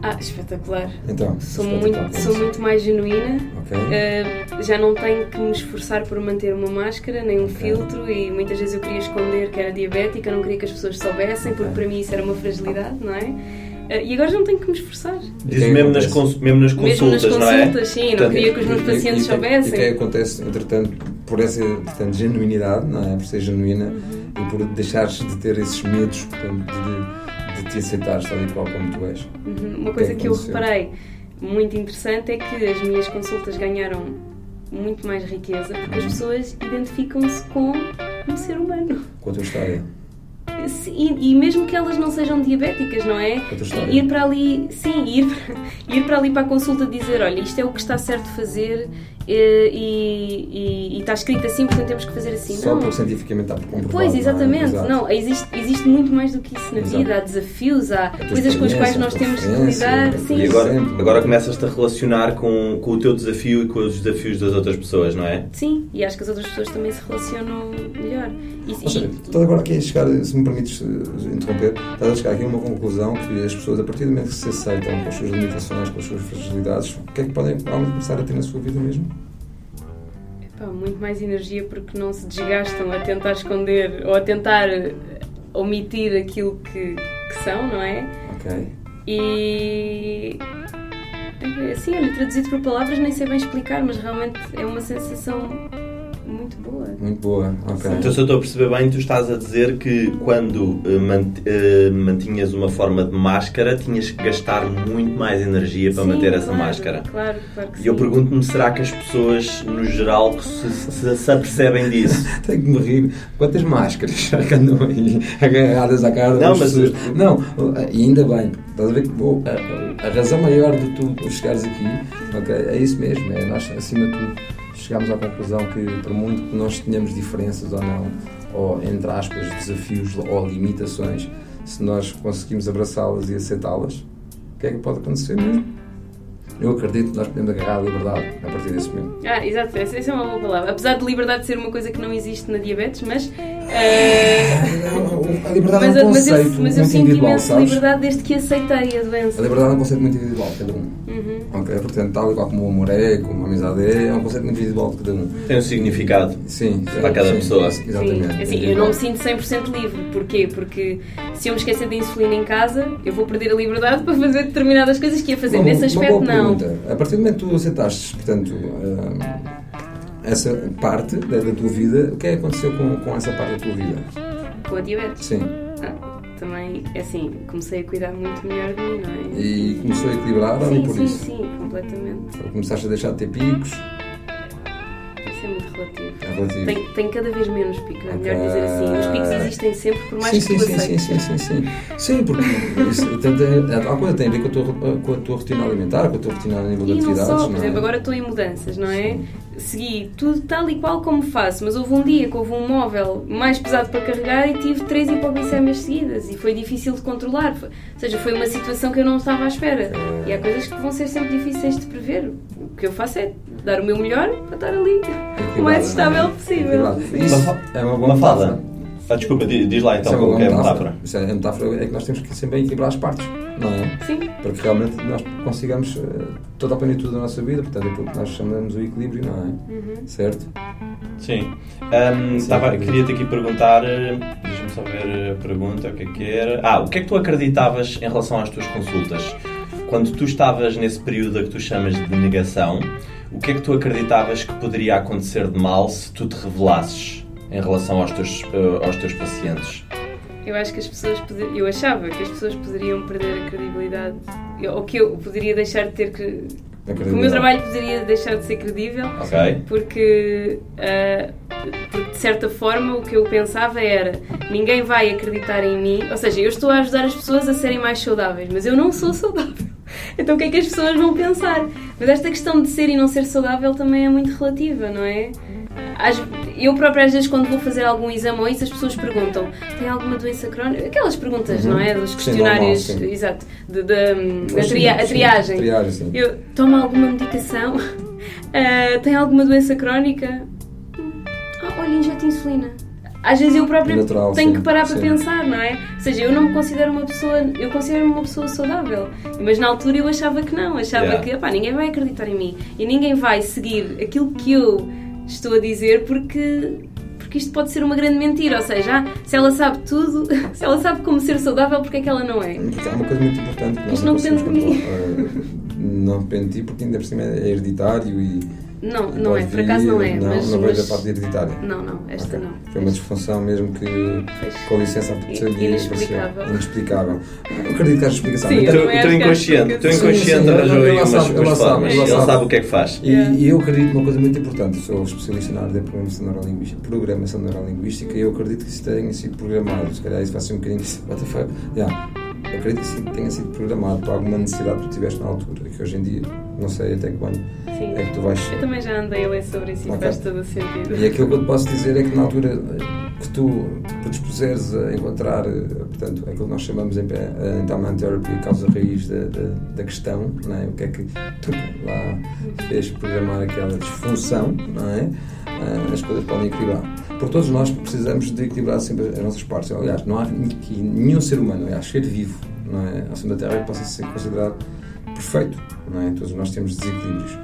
S3: Ah, espetacular.
S2: Então,
S3: sou, espetacular, muito, sou muito mais genuína. Okay. Uh, já não tenho que me esforçar por manter uma máscara, nem um okay. filtro, e muitas vezes eu queria esconder que era diabética, não queria que as pessoas soubessem, okay. porque para mim isso era uma fragilidade, não é? Uh, e agora já não tenho que me esforçar.
S1: Diz mesmo nas, mesmo nas consultas,
S3: mesmo nas consultas
S1: não é?
S3: sim, Portanto, não queria que os meus pacientes
S2: e,
S3: soubessem.
S2: E o que acontece, entretanto, por essa portanto, genuinidade, não é? Por ser genuína uhum. e por deixares de ter esses medos portanto, de de te aceitares tal e qual como tu és.
S3: Uhum. Uma coisa que, que eu reparei muito interessante é que as minhas consultas ganharam muito mais riqueza porque uhum. as pessoas identificam-se com um ser humano.
S2: Com a tua história.
S3: E, e, mesmo que elas não sejam diabéticas, não é? Ir para ali, sim, ir <laughs> ir para ali para a consulta dizer, olha, isto é o que está certo fazer e, e, e, está escrito assim, portanto temos que fazer assim.
S2: Só
S3: não.
S2: porque cientificamente está comprovado.
S3: Pois, exatamente. Não, é? não, existe, existe muito mais do que isso na Exato. vida. Há desafios, há coisas com as quais nós temos de lidar. Sim.
S1: E agora, agora começas-te a relacionar com, com o teu desafio e com os desafios das outras pessoas, não é?
S3: Sim, e acho que as outras pessoas também se relacionam melhor.
S2: Ou seja, estás agora aqui a chegar, se me permites eh, interromper, estás a chegar aqui a uma conclusão que as pessoas, a partir do momento que se aceitam com as suas limitações, com as suas fragilidades, o que é que podem realmente começar a ter na sua vida mesmo?
S3: Pá, muito mais energia porque não se desgastam a tentar esconder ou a tentar eh, omitir aquilo que, que são, não é?
S2: Ok.
S3: E. Assim, olha, traduzido por palavras nem sei bem explicar, mas realmente é uma sensação muito boa.
S2: Muito boa, ok.
S1: Então, se eu estou a perceber bem, tu estás a dizer que quando uh, mant uh, mantinhas uma forma de máscara, tinhas que gastar muito mais energia para
S3: Sim,
S1: manter essa
S3: claro,
S1: máscara.
S3: Claro, claro que
S1: E eu pergunto-me, será que as pessoas, no geral, se, se, se apercebem disso? <laughs>
S2: Tenho que me rir. Quantas máscaras que andam aí agarradas à cara
S1: Não,
S2: das
S1: mas-
S2: pessoas? Não, e ainda bem. Estás a ver que bom, a, a razão maior de tu chegares aqui ok, é isso mesmo. É nós, acima de tudo, chegámos à conclusão que, por muito que nós tenhamos diferenças ou não, ou entre aspas, desafios ou limitações, se nós conseguimos abraçá-las e aceitá-las, o que é que pode acontecer mesmo? Eu acredito que nós podemos agarrar a liberdade a partir desse momento.
S3: Ah, exato, essa, é uma boa palavra. Apesar de liberdade ser uma coisa que não existe na diabetes, mas. Eh,
S2: A liberdade
S3: mas,
S2: é um
S3: mas eu,
S2: conceito
S3: mas eu
S2: muito
S3: sinto
S2: individual,
S3: imenso
S2: sabes?
S3: liberdade desde que aceitei a
S2: A
S3: doença.
S2: liberdade é um conceito muito individual, cada um.
S3: Uhum.
S2: Ok? Portanto, tal e qual como o amor é, como a amizade é, é um conceito muito individual de cada um.
S1: Tem um significado.
S2: Sim.
S1: Para cada
S2: sim,
S1: pessoa.
S2: Exatamente.
S3: Sim, assim, eu não me sinto 100% livre. Porquê? Porque se eu me esquecer de insulina em casa, eu vou perder a liberdade para fazer determinadas coisas que ia fazer.
S2: Uma-
S3: Nesse
S2: uma
S3: aspecto,
S2: boa
S3: não.
S2: pergunta. A partir do momento que tu aceitaste, portanto, ah, essa parte da, da tua vida, o que é que aconteceu com, com essa parte da tua vida?
S3: Com a diabetes.
S2: Sim.
S3: Ah, também, é assim, comecei a cuidar muito melhor de mim, não é?
S2: E começou a equilibrar ou
S3: sim,
S2: por
S3: sim,
S2: isso?
S3: sim, completamente.
S2: Ou começaste a deixar de ter picos?
S3: Isso é muito relativo.
S2: É relativo.
S3: Tem, tem cada vez menos picos, é melhor dizer assim. Os picos existem sempre, por mais
S2: sim,
S3: que
S2: sim,
S3: tu
S2: sim, sim, sim, sim, sim. Sim, porque isso, portanto, é, a coisa tem a ver com a, tua, com a tua rotina alimentar, com a tua rotina a nível de
S3: E não
S2: atividades.
S3: só, por
S2: não é?
S3: exemplo, agora estou em mudanças, não é? Segui tudo tal e qual como faço, mas houve um dia que houve um móvel mais pesado para carregar e tive três hipoglicémias seguidas e foi difícil de controlar. Ou seja, foi uma situação que eu não estava à espera. E há coisas que vão ser sempre difíceis de prever. O que eu faço é dar o meu melhor para estar ali o mais estável possível.
S2: Isso é uma boa
S1: fala. Ah, desculpa, diz, lá então
S2: Isso é
S1: é a
S2: metáfora. Isso é, a metáfora é que nós temos que sempre equilibrar as partes, não é?
S3: Sim.
S2: Para que realmente nós consigamos eh, toda a plenitude da nossa vida, portanto, aquilo que nós chamamos o equilíbrio, não é?
S3: Uhum.
S2: Certo?
S1: Sim. Tava- Queria-te aqui perguntar, eh, deixa-me só ver a pergunta, o que é que era. Ah, o que é que tu acreditavas em relação às tuas consultas? Quando tu estavas nesse período a que tu chamas de negação, o que é que tu acreditavas que poderia acontecer de mal se tu te revelasses em relação aos teus, eh, aos teus pacientes?
S3: Eu acho que as pessoas poder- eu achava que as pessoas poderiam perder a credibilidade ou que eu poderia deixar de ter que o meu trabalho poderia deixar de ser credível
S1: Ok?
S3: porque, ah, porque de certa forma o que eu pensava era ninguém vai acreditar em mim, ou seja, eu estou a ajudar as pessoas a serem mais saudáveis, mas eu não sou saudável. <laughs> Então o que é que as pessoas vão pensar? Mas esta questão de ser e não ser saudável também é muito relativa, não é? Eu própria às vezes quando vou fazer algum exame ou isso as pessoas perguntam tem alguma doença crónica? Aquelas perguntas,
S2: Uhum.
S3: não é? Dos
S2: Sim,
S3: questionários,
S2: normal, sim.
S3: exato, de, de- da tria- a triagem.
S2: triagem.
S3: Eu tomo alguma medicação? Ah, <laughs> tem alguma doença crónica? Ah, olha, injeto insulina. Às vezes eu própria
S2: Natural,
S3: tenho
S2: sim,
S3: que parar para
S2: sim.
S3: pensar, não é? Ou seja, eu não me considero uma pessoa, eu considero-me uma pessoa saudável. Mas na altura eu achava que não, achava
S1: Yeah.
S3: que epá, ninguém vai acreditar em mim e ninguém vai seguir aquilo que eu estou a dizer porque porque isto pode ser uma grande mentira, ou seja, ah, se ela sabe tudo, <laughs> se ela sabe como ser saudável, porque é que ela não é?
S2: Há uma coisa muito importante que nós
S3: Isto
S2: não
S3: depende de mim.
S2: Eh, Não depende de ti, porque ainda por cima é hereditário e.
S3: Não, não é, por acaso não é,
S2: Não,
S3: mas,
S2: não vejo a
S3: mas-
S2: parte hereditária.
S3: não, não, esta
S2: Ok.
S3: não.
S2: Foi uma disfunção mesmo que,
S3: Pois.
S2: com licença, seria
S3: inexplicável.
S2: inexplicável. Eu acredito que haja explicação.
S3: Sim,
S2: No
S1: O
S3: eu
S1: teu,
S2: entanto,
S3: também
S1: o teu
S3: acho que
S1: inconsciente,
S2: Sim,
S1: inconsciente arranjou aí umas, formas.
S2: ela
S1: Ele
S2: sabe.
S1: sabe o que é que faz.
S2: E, e eu acredito numa coisa muito importante, sou especialista na área da programação neurolinguística, programação neurolinguística e eu acredito que isso tenha sido programado. Se calhar isso vai ser um bocadinho. <laughs> What the fuck? Yeah. Eu acredito que tenha sido programado para alguma necessidade que tu tiveste na altura, que hoje em dia não sei até que ponto
S3: Sim.
S2: é que tu vais.
S3: Eu também já andei a ler sobre isso e
S2: Ok.
S3: faz todo o sentido.
S2: E aquilo que eu te posso dizer é que na altura eh, que tu te predispuseres a encontrar, eh, portanto, aquilo que nós chamamos em eh, endowment therapy, a causa raiz da, da, da questão, não é? o que é que tu lá fez programar aquela disfunção, não é? As coisas podem equilibrar. Porque todos nós precisamos de equilibrar sempre as nossas partes. Aliás, não há que nenhum ser humano, aliás, ser vivo, não é? acima da Terra, possa ser considerado perfeito, não é? Todos nós temos desequilíbrios.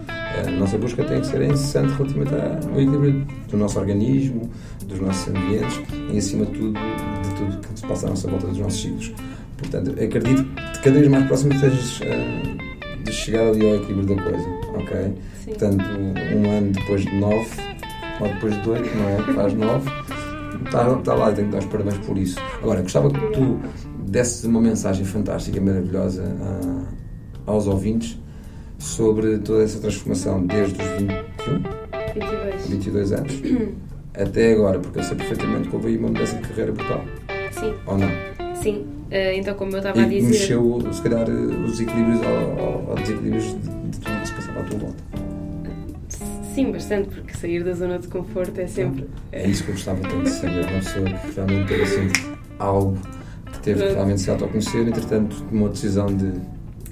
S2: A nossa busca tem que ser incessante relativamente ao equilíbrio do nosso organismo, dos nossos ambientes e, acima de tudo, de tudo que se passa à nossa volta dos nossos ciclos. Portanto, acredito que cada vez mais próximo estejas ah, de chegar ali ao equilíbrio da coisa, ok?
S3: Sim.
S2: Portanto, um ano depois de nove, ou depois de 8, não é? Faz 9. Está, está lá, tenho que dar os parabéns por isso. Agora, gostava que tu desses uma mensagem fantástica, maravilhosa a, aos ouvintes sobre toda essa transformação desde os 21,
S3: 22.
S2: 22 anos até agora, porque eu sei perfeitamente que houve aí uma mudança de carreira brutal.
S3: Sim,
S2: Ou não?
S3: sim. Eh, então, como eu estava
S2: E
S3: a dizer.
S2: mexeu, se calhar, os equilíbrios ou, ou desequilíbrios de, de tudo que se passava à tua volta.
S3: Sim, bastante, porque sair da zona de conforto é sempre.
S2: É isso que eu gostava tanto de saber. Uma pessoa que realmente teve assim algo que teve que realmente se autoconhecer, entretanto tomou a decisão de.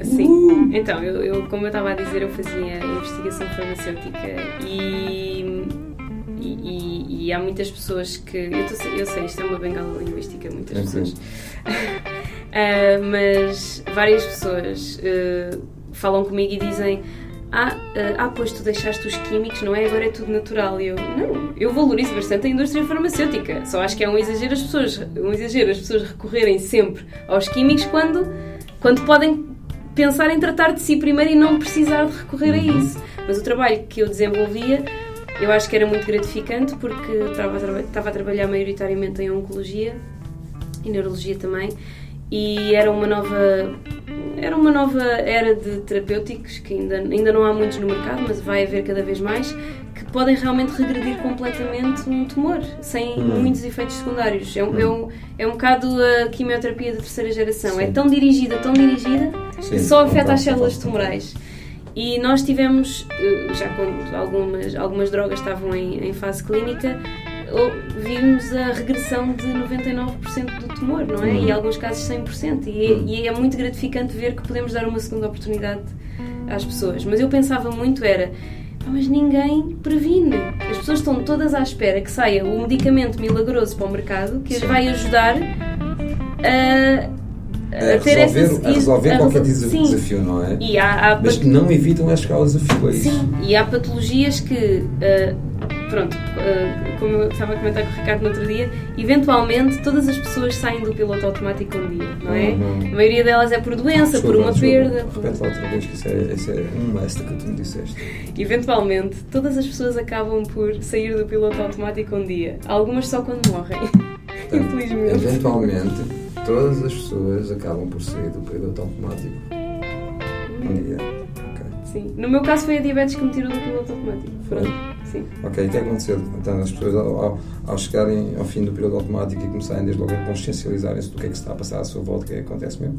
S3: Sim. Então, eu, eu- como eu estava a dizer, eu fazia investigação farmacêutica e, e, e- e há muitas pessoas que. Eu, tô- eu sei, isto é uma bengala linguística, muitas
S2: Tranquilo.
S3: pessoas. <laughs> Ah, mas várias pessoas ah, falam comigo e dizem. Ah, ah, ah, pois tu deixaste os químicos, não é? Agora é tudo natural. E eu, não, eu valorizo bastante a indústria farmacêutica. Só acho que é um exagero as pessoas, um exagero as pessoas recorrerem sempre aos químicos quando, quando podem pensar em tratar de si primeiro e não precisar de recorrer a isso. Mas o trabalho que eu desenvolvia, eu acho que era muito gratificante porque estava a, estava a trabalhar maioritariamente em oncologia e neurologia também e era uma nova era uma nova era de terapêuticos que ainda, ainda não há muitos no mercado, mas vai haver cada vez mais que podem realmente regredir completamente um tumor sem muitos efeitos secundários. É um, é, um, é um bocado a quimioterapia de terceira geração. É
S2: Sim.
S3: tão dirigida, tão dirigida,
S2: Sim,
S3: que só afeta
S2: concordo,
S3: as células tumorais. E nós tivemos, eh, já quando algumas, algumas drogas estavam em, em fase clínica, vimos a regressão de 99% do tumor, não é?
S2: Uhum.
S3: E em alguns casos 100%. E, é- e é muito gratificante ver que podemos dar uma segunda oportunidade às pessoas. Mas eu pensava muito era, "Ah, mas ninguém previne. As pessoas estão todas à espera que saia o medicamento milagroso para o mercado que as vai ajudar a, a
S2: A
S3: ter
S2: resolver,
S3: essa...
S2: a resolver
S3: a
S2: qualquer
S3: Sim.
S2: desafio, não é?
S3: Há, há
S2: Mas que não evitam a chegar ao desafio, é isso.
S3: Sim, e há patologias que, ah, pronto, ah, como eu estava a comentar com o Ricardo no outro dia, eventualmente todas as pessoas saem do piloto automático um dia, não é?
S2: Uhum.
S3: A maioria delas é por doença,
S2: Desculpa,
S3: por uma
S2: desculpa.
S3: perda. por-
S2: Repete outra vez que isso é, isso é um mestre que tu me disseste.
S3: Eventualmente, todas as pessoas acabam por sair do piloto automático um dia. Algumas só quando morrem.
S2: Portanto,
S3: Infelizmente.
S2: eventualmente, todas as pessoas acabam por sair do piloto automático um dia.
S3: Sim. No meu caso foi a diabetes que me tirou do piloto automático.
S2: Foi?
S3: Sim.
S2: Ok, o que é que aconteceu? Então, as pessoas, ao, ao- ao chegarem ao fim do período automático e começarem desde logo a consciencializarem-se do que é que se está a passar à sua volta, o que é que acontece mesmo?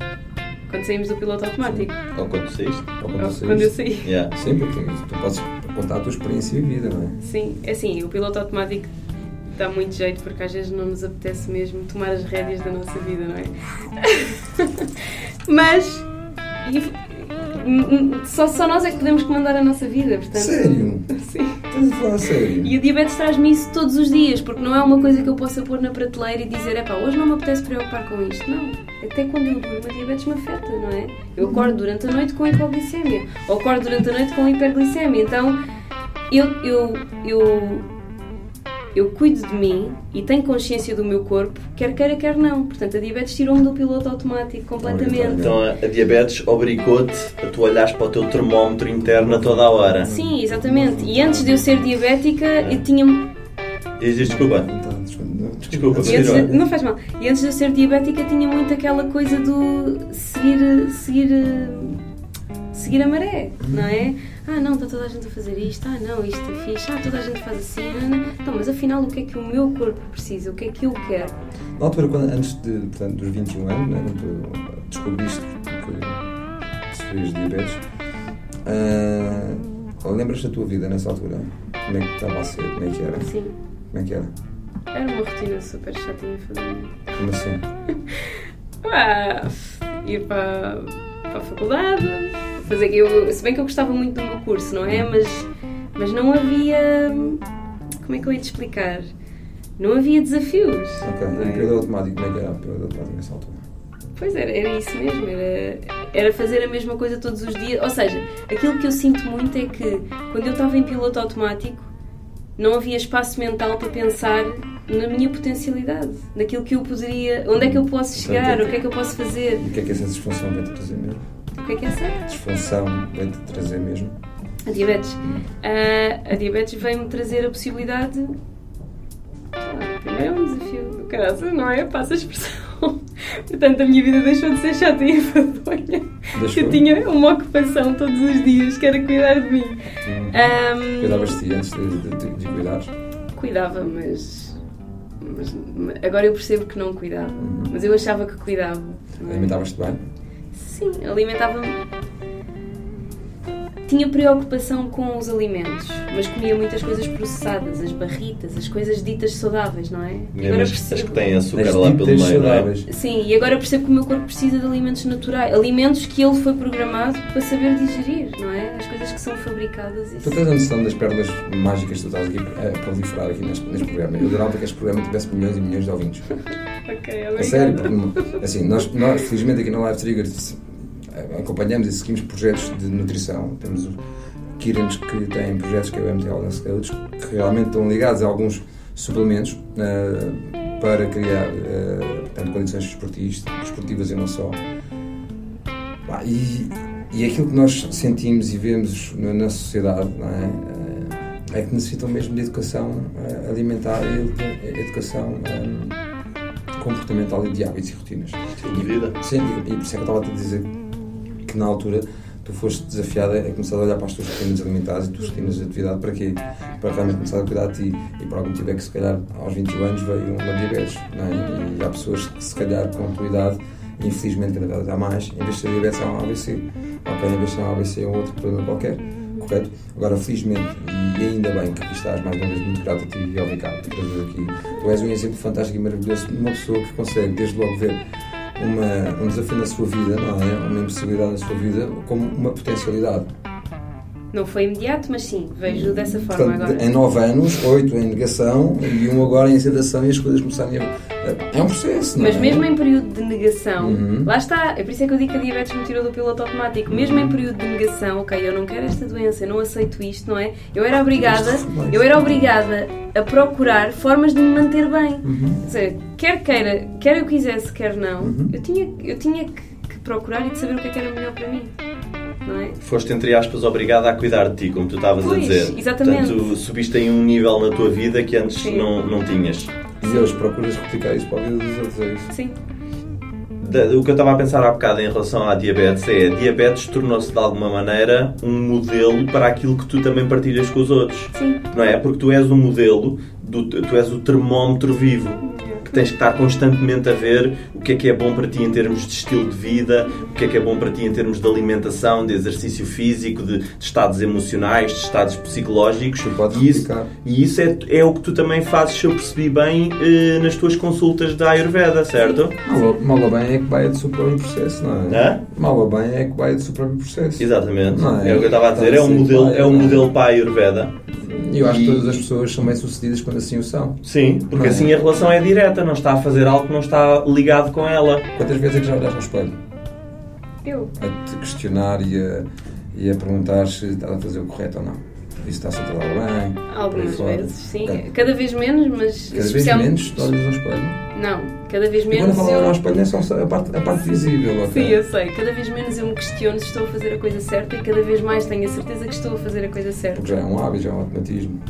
S3: Quando saímos do piloto automático.
S1: Ou quando saíste.
S2: Ou
S3: Ou
S2: quando
S3: Quando eu
S2: saíste?
S3: saí.
S1: Yeah.
S2: Sim, porque tu podes contar a tua experiência e vida, não é?
S3: Sim, é assim, o piloto automático dá muito jeito porque às vezes não nos apetece mesmo tomar as rédeas da nossa vida, não é? <laughs> Mas só, só nós é que podemos comandar a nossa vida, portanto.
S2: Sério? <laughs>
S3: Sim.
S2: Estás a falar sério?
S3: E a diabetes traz-me isso todos os dias, porque não é uma coisa que eu possa pôr na prateleira e dizer, epá, hoje não me apetece preocupar com isto. Não. Até quando eu durmo, a diabetes me afeta, não é? Eu acordo durante a noite com hipoglicemia, ou acordo durante a noite com hiperglicemia. Então, eu, eu, eu, eu cuido de mim e tenho consciência do meu corpo, quer queira, quer não. Portanto, a diabetes tirou-me do piloto automático completamente.
S1: Então a, diabetes obrigou-te a tu olhares para o teu termómetro interno a toda a hora.
S3: Sim, exatamente. E antes de eu ser diabética, eu tinha
S1: desculpa.
S2: Então, desculpa, não,
S1: Desculpa,
S3: antes não faz mal. E antes de eu ser diabética tinha muito aquela coisa do seguir, seguir, seguir a maré, não é? Ah, não, está toda a gente a fazer isto. Ah, não, isto é fixe. Ah, toda a gente faz assim. Não, não. Então, mas afinal, o que é que o meu corpo precisa? O que é que eu quero?
S2: Na altura, quando, antes de, portanto, dos 21 anos, né, quando descobriste que sofrias diabetes, ah, lembras da tua vida nessa altura? Como é que estava a ser? Como é que era?
S3: Sim.
S2: Como é que era?
S3: Era uma rotina super chatinha fazer.
S2: Como assim? <laughs>
S3: Ah, ir para, para a faculdade, fazer. Eu, se bem que eu gostava muito do meu curso, não é? Mas, mas não havia. Como é que eu ia te explicar? Não havia desafios.
S2: Ok,
S3: não é?
S2: o período automático, como é que era o período automático nessa altura?
S3: Pois era, era isso mesmo, era, era fazer a mesma coisa todos os dias. Ou seja, aquilo que eu sinto muito é que quando eu estava em piloto automático não havia espaço mental para pensar na minha potencialidade, naquilo que eu poderia, onde é que eu posso chegar, o que é que eu posso fazer,
S2: E o que é que essa disfunção vai-te trazer mesmo?
S3: O que é que é certo.
S2: Disfunção vai-te trazer mesmo?
S3: A diabetes. Uh, a diabetes veio-me trazer a possibilidade. Ah, primeiro é um desafio do caraças, não é? Passa a expressão. <laughs> Portanto, a minha vida deixou de ser chata e enfadonha. Eu tinha uma ocupação todos os dias que era cuidar de mim.
S2: Hum. Um, Cuidavas de ti antes de, de, de, de cuidares?
S3: Cuidava, mas, mas, Agora eu percebo que não cuidava. Uhum. Mas eu achava que cuidava.
S2: Alimentavas-te bem?
S3: Sim, alimentava-me tinha preocupação com os alimentos, mas comia muitas coisas processadas, as barritas, as coisas ditas saudáveis, não é?
S1: E agora percebo... As que têm açúcar lá pelo meio, não é?
S3: Sim, e agora percebo que o meu corpo precisa de alimentos naturais, alimentos que ele foi programado para saber digerir, não é? As coisas que são fabricadas.
S2: E tu tens a noção das pérolas mágicas que tu estás aqui a proliferar aqui neste, neste programa? Eu adorava que este programa tivesse milhões e milhões de ouvintes. <laughs>
S3: ok, obrigada.
S2: A sério, porque, assim, nós, nós felizmente aqui na Live Trigger acompanhamos e seguimos projetos de nutrição. Temos Kirans que têm projetos que é o MT Wellness Coach, que realmente estão ligados a alguns suplementos uh, para criar uh, portanto, condições desportivas e não só. E, e aquilo que nós sentimos e vemos na, na sociedade é? é? que necessitam mesmo de educação alimentar e educação um, comportamental e de hábitos e rotinas.
S1: Estilo de vida.
S2: Sim, e, e por isso é que eu estava a te dizer que na altura tu foste desafiada a começar a olhar para as tuas rotinas alimentares e as tuas rotinas de atividade para quê? Para realmente começar a cuidar de ti. E por algum motivo é que se calhar aos 21 anos veio uma diabetes. Não é? E há pessoas que se calhar com a tua idade, infelizmente cada vez há mais, em vez de ter diabetes há um AVC. Ok, em vez de ter um AVC é outro problema qualquer. Correto? Agora, felizmente, e ainda bem que aqui estás, mais uma vez, muito grato a ti e ao Ricardo por aqui. Tu és um exemplo fantástico e maravilhoso de uma pessoa que consegue, desde logo, ver uma, um desafio na sua vida, não é? Uma impossibilidade na sua vida como uma potencialidade.
S3: Não foi imediato, mas sim, vejo dessa forma Portanto, agora.
S2: Em nove anos, oito em negação e um agora em aceitação e as coisas começarem a. É um processo, não
S3: Mas
S2: é?
S3: mesmo em período de negação, uhum. lá está, é por isso é que eu digo que a diabetes me tirou do piloto automático. Mesmo em período de negação, ok, eu não quero esta doença, eu não aceito isto, não é? Eu era obrigada, eu era obrigada a procurar formas de me manter bem. Uhum. Ou seja, quer queira, quer eu quisesse, quer não, uhum. eu tinha, eu tinha que, que procurar e de saber o que, é que era melhor para mim. É?
S1: Foste, entre aspas, obrigada a cuidar de ti, como tu estavas a dizer.
S3: Exatamente.
S1: Portanto, subiste em um nível na tua vida que antes não, não tinhas.
S2: E hoje procuras replicar isso para a vida dos outros, é isso?
S3: Sim.
S1: O que eu estava a pensar há bocado em relação à diabetes é a diabetes tornou-se de alguma maneira um modelo para aquilo que tu também partilhas com os outros.
S3: Sim.
S1: Não é? Porque tu és o modelo, do, tu és o termómetro vivo tens que estar constantemente a ver o que é que é bom para ti em termos de estilo de vida, o que é que é bom para ti em termos de alimentação, de exercício físico, de, de estados emocionais, de estados psicológicos.
S2: E
S1: isso, e isso é, é o que tu também fazes, se eu percebi bem, eh, nas tuas consultas da Ayurveda, certo?
S2: Mal ou bem é que vai do seu próprio processo, não é?
S1: Hã?
S2: Mal ou bem é que vai do seu próprio processo.
S1: Exatamente. Não é? é o que eu estava a dizer, é um modelo, é um modelo para a Ayurveda.
S2: Eu acho que todas as pessoas são bem sucedidas quando assim o são.
S1: Sim, porque é? assim a relação é direta, não está a fazer algo que não está ligado com ela.
S2: Quantas vezes é que já olhas no espelho?
S3: Eu.
S2: A te questionar e a, e a perguntar se estás a fazer o correto ou não. Isso está-se a tratar bem?
S3: Algumas vezes, sim. Cada vez menos, mas.
S2: Cada vez menos olhas ao espelho?
S3: Não, cada vez menos.
S2: E quando falar eu... ao espelho é só a parte, a parte visível,
S3: okay? Sim, eu sei. Cada vez menos eu me questiono se estou a fazer a coisa certa e cada vez mais tenho a certeza que estou a fazer a coisa certa.
S2: Porque já é um hábito, já é um automatismo.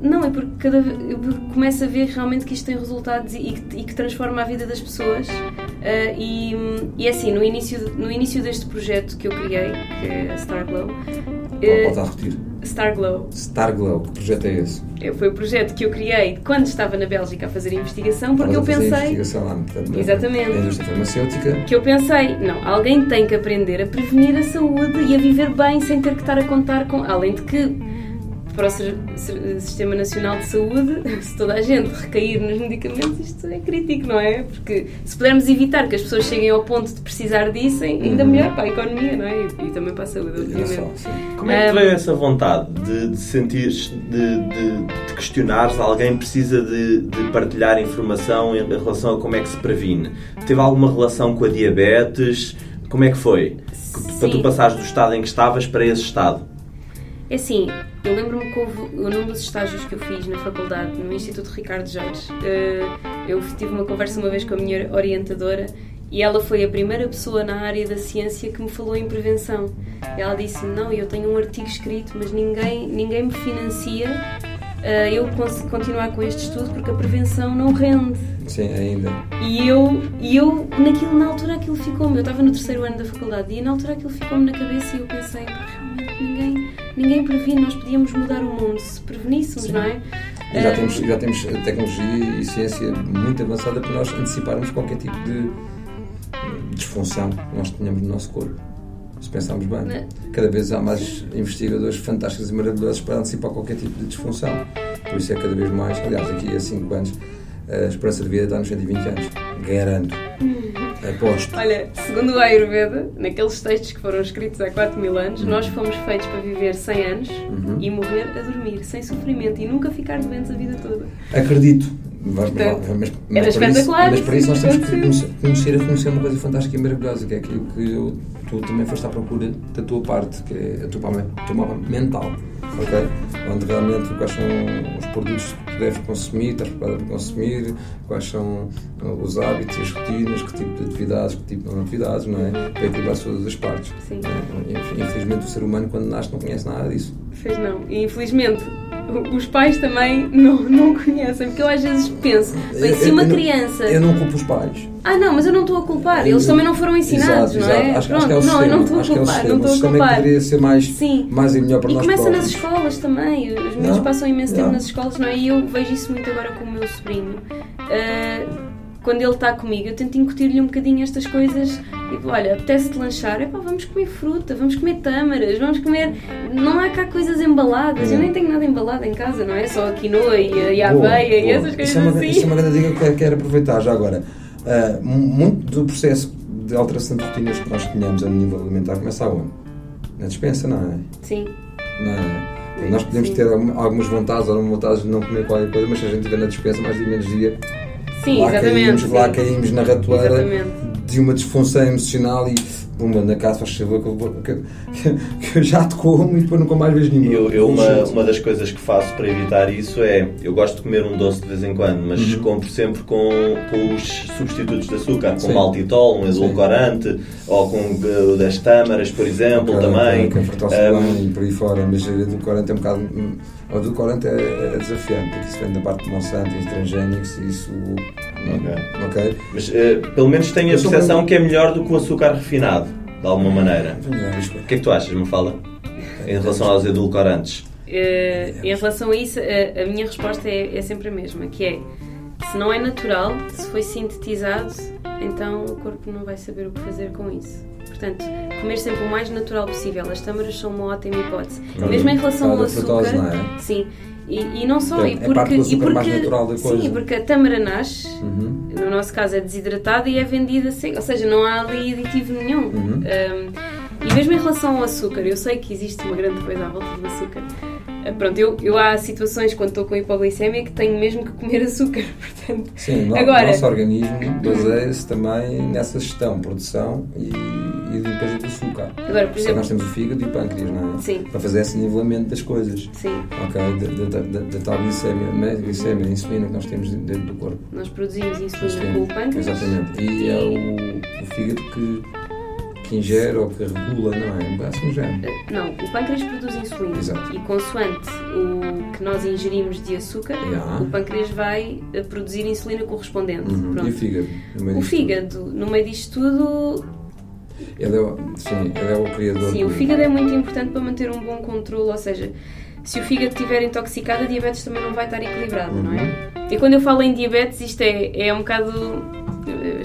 S3: Não, é porque cada eu começo a ver realmente que isto tem resultados e, e, que transforma a vida das pessoas. Uh, e, e é assim, no início, no início deste projeto que eu criei, que é a Star Glow.
S2: Uh, Pode repetir.
S3: Star Glow.
S2: Star Glow, que projeto é esse?
S3: Foi o projeto que eu criei quando estava na Bélgica a fazer investigação, porque eu pensei.
S2: investigação lá, portanto,
S3: Exatamente.
S2: Na indústria farmacêutica.
S3: Que eu pensei, não, alguém tem que aprender a prevenir a saúde e a viver bem sem ter que estar a contar com. Além de que para o Sistema Nacional de Saúde, <laughs> se toda a gente recair nos medicamentos, isto é crítico, não é? Porque se pudermos evitar que as pessoas cheguem ao ponto de precisar disso, ainda uhum. melhor para a economia, não é? E, e também para a saúde, obviamente.
S1: Como é que veio essa vontade de, de sentir, de, de, de questionares alguém precisa de, de partilhar informação em relação a como é que se previne? Teve alguma relação com a diabetes? Como é que foi?
S3: Sim.
S1: Para tu passares do estado em que estavas para esse estado?
S3: É assim, eu lembro-me que houve, num dos estágios que eu fiz na faculdade, no Instituto Ricardo Geires, eh, eu tive uma conversa uma vez com a minha orientadora E ela foi a primeira pessoa na área da ciência que me falou em prevenção. Ela disse: Não, eu tenho um artigo escrito, mas ninguém, ninguém me financia uh, eu continuar com este estudo porque a prevenção não rende.
S2: Sim, ainda.
S3: E eu, e eu naquilo, na altura aquilo ficou-me. Eu estava no terceiro ano da faculdade e na altura aquilo ficou-me na cabeça e eu pensei: realmente ninguém, ninguém previne, nós podíamos mudar o mundo se preveníssemos, Sim. não é?
S2: E já, uh, temos, já temos tecnologia e ciência muito avançada para nós anteciparmos qualquer tipo de disfunção que nós tenhamos no nosso corpo. Se pensarmos bem, né? cada vez há mais investigadores fantásticos e maravilhosos para antecipar qualquer tipo de disfunção. Por isso é cada vez mais. Aliás, aqui a 5 anos a esperança de vida está nos 120 anos. Garanto. Aposto.
S3: Olha, segundo o Ayurveda, naqueles textos que foram escritos há 4 mil anos, uhum. nós fomos feitos para viver 100 anos uhum. e morrer a dormir, sem sofrimento e nunca ficar doentes a vida toda.
S2: Acredito. Mas, mas, mas, para isso, mas para isso nós temos que conhecer a função uma coisa fantástica e maravilhosa, que é aquilo que eu, tu também foste à procura da tua parte, que é a tua, mapa mental, ok? Onde realmente quais são os produtos deves consumir, estás preparado para consumir, quais são uh, os hábitos, as rotinas, que tipo de atividades, que tipo de atividades, não é? Para equilibrar todas as partes. Sim. É? Infelizmente o ser humano quando nasce não conhece nada disso.
S3: Fez não. E infelizmente os pais também não, não conhecem, porque eu às vezes penso, bem, se uma
S2: eu,
S3: criança.
S2: Eu não culpo os pais.
S3: Ah, não, mas eu não estou a culpar, eles também não foram ensinados,
S2: exato,
S3: não é?
S2: Acho, Pronto, acho que é o não,
S3: eu não estou a culpar, não estou a culpar.
S2: poderia ser mais, Sim. mais e melhor para
S3: e
S2: nós.
S3: E começa
S2: próprios.
S3: nas escolas também, os meus passam imenso tempo nas escolas, não é? E eu vejo isso muito agora com o meu sobrinho. Uh, quando ele está comigo, eu tento incutir-lhe um bocadinho estas coisas. Tipo, olha, apetece-te lanchar? Epá, vamos comer fruta, vamos comer tâmaras, vamos comer. Não há cá coisas embaladas. Eu nem tenho nada embalado em casa, não é? Só a quinoa e a, e a boa, aveia boa. e essas coisas
S2: isso é uma,
S3: assim.
S2: Isso é uma grande dica que eu quero aproveitar já agora. Uh, muito do processo de alteração de rotinas que nós tenhamos a nível alimentar começa aonde? Na dispensa, não é?
S3: Sim.
S2: Não é? Nós podemos Sim. ter algumas vontades ou não vontades de não comer qualquer coisa, mas se a gente tiver na dispensa mais dia menos dia,
S3: Sim,
S2: lá
S3: exatamente.
S2: Caímos,
S3: sim.
S2: Lá caímos na ratoeira de uma disfunção emocional e pumba, na casa faz favor que, que, <laughs> que, eu já te como e depois nunca mais vejo nenhum.
S1: Eu, eu uma, uma das coisas que faço para evitar isso é, eu gosto de comer um doce de vez em quando, mas uhum. compro sempre com, com os substitutos de açúcar, com Sim. maltitol, um edulcorante, Sim. ou com uh, das tâmaras, por exemplo, okay, também.
S2: Okay, um, e por aí fora, mas edulcorante é um bocado... O edulcorante é, é desafiante, porque isso vem da parte de Monsanto e transgénicos e isso...
S1: Ok. okay. Mas uh, pelo menos tenho a percepção que é melhor do que o açúcar refinado de alguma maneira. O que é que tu achas, Mafalda? Em relação aos edulcorantes?
S3: Uh, em relação a isso, a, a minha resposta é, é, sempre a mesma, que é se não é natural, se foi sintetizado, então o corpo não vai saber o que fazer com isso. Portanto, comer sempre o mais natural possível. As tâmaras são uma ótima hipótese. Mesmo em relação ao açúcar,
S2: frutose, é?
S3: sim. E, e, não só,
S2: é,
S3: e porque,
S2: é
S3: e porque
S2: da coisa.
S3: sim, porque a tâmara nasce, uhum. no nosso caso é desidratada e é vendida seca, ou seja, não há ali aditivo nenhum. Uhum. Um, e mesmo em relação ao açúcar, eu sei que existe uma grande coisa à volta do açúcar. Uh, pronto, eu, eu há situações quando estou com hipoglicemia que tenho mesmo que comer <laughs> açúcar, portanto.
S2: Sim, Agora, o nosso organismo baseia-se também nessa gestão, produção e e limpeza do açúcar.
S3: Agora, por exemplo,
S2: nós temos o fígado e o pâncreas, não é?
S3: Sim.
S2: Para fazer esse nivelamento das coisas.
S3: Sim.
S2: Ok? Da, da, da, tal glicemia, glicemia, a insulina que nós temos dentro do corpo.
S3: Nós produzimos insulina com o pâncreas.
S2: Exatamente. E, e... é o, o fígado que que ingere ou que regula, não é? É assim género.
S3: Não, o pâncreas produz insulina.
S2: Exato.
S3: E consoante o que nós ingerimos de açúcar,
S2: yeah.
S3: o pâncreas vai eh, produzir insulina correspondente.
S2: Uhum. E o fígado?
S3: o fígado, no meio disto tudo,
S2: ele é, sim, ele é o criador.
S3: Sim,
S2: do...
S3: o fígado é muito importante para manter um bom controle, ou seja, se o fígado estiver intoxicado, a diabetes também não vai estar equilibrada, uhum. não é? Uhum. E quando eu falo em diabetes, isto é, é um bocado.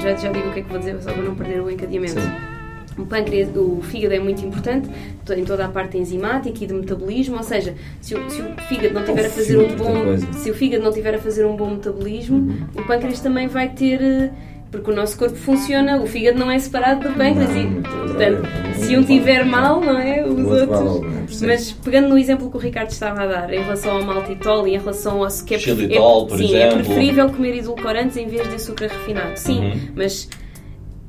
S3: Já, já digo o que é que vou dizer, só para não perder o encadeamento. Sim. O pâncreas, o fígado é muito importante em toda a parte enzimática e de metabolismo, ou seja, se o, se o fígado não tiver a fazer um bom, se o fígado não tiver a fazer um bom metabolismo, uhum. o pâncreas também vai ter porque o nosso corpo funciona, o fígado não é separado do pâncreas e, portanto, se um tiver mal, não é? Os outros. Mas pegando no exemplo que o Ricardo estava a dar, em relação ao maltitol e em relação ao
S1: que é, Xilitol,
S3: é, sim,
S1: exemplo.
S3: é preferível comer edulcorantes em vez de açúcar refinado. Sim, uhum. mas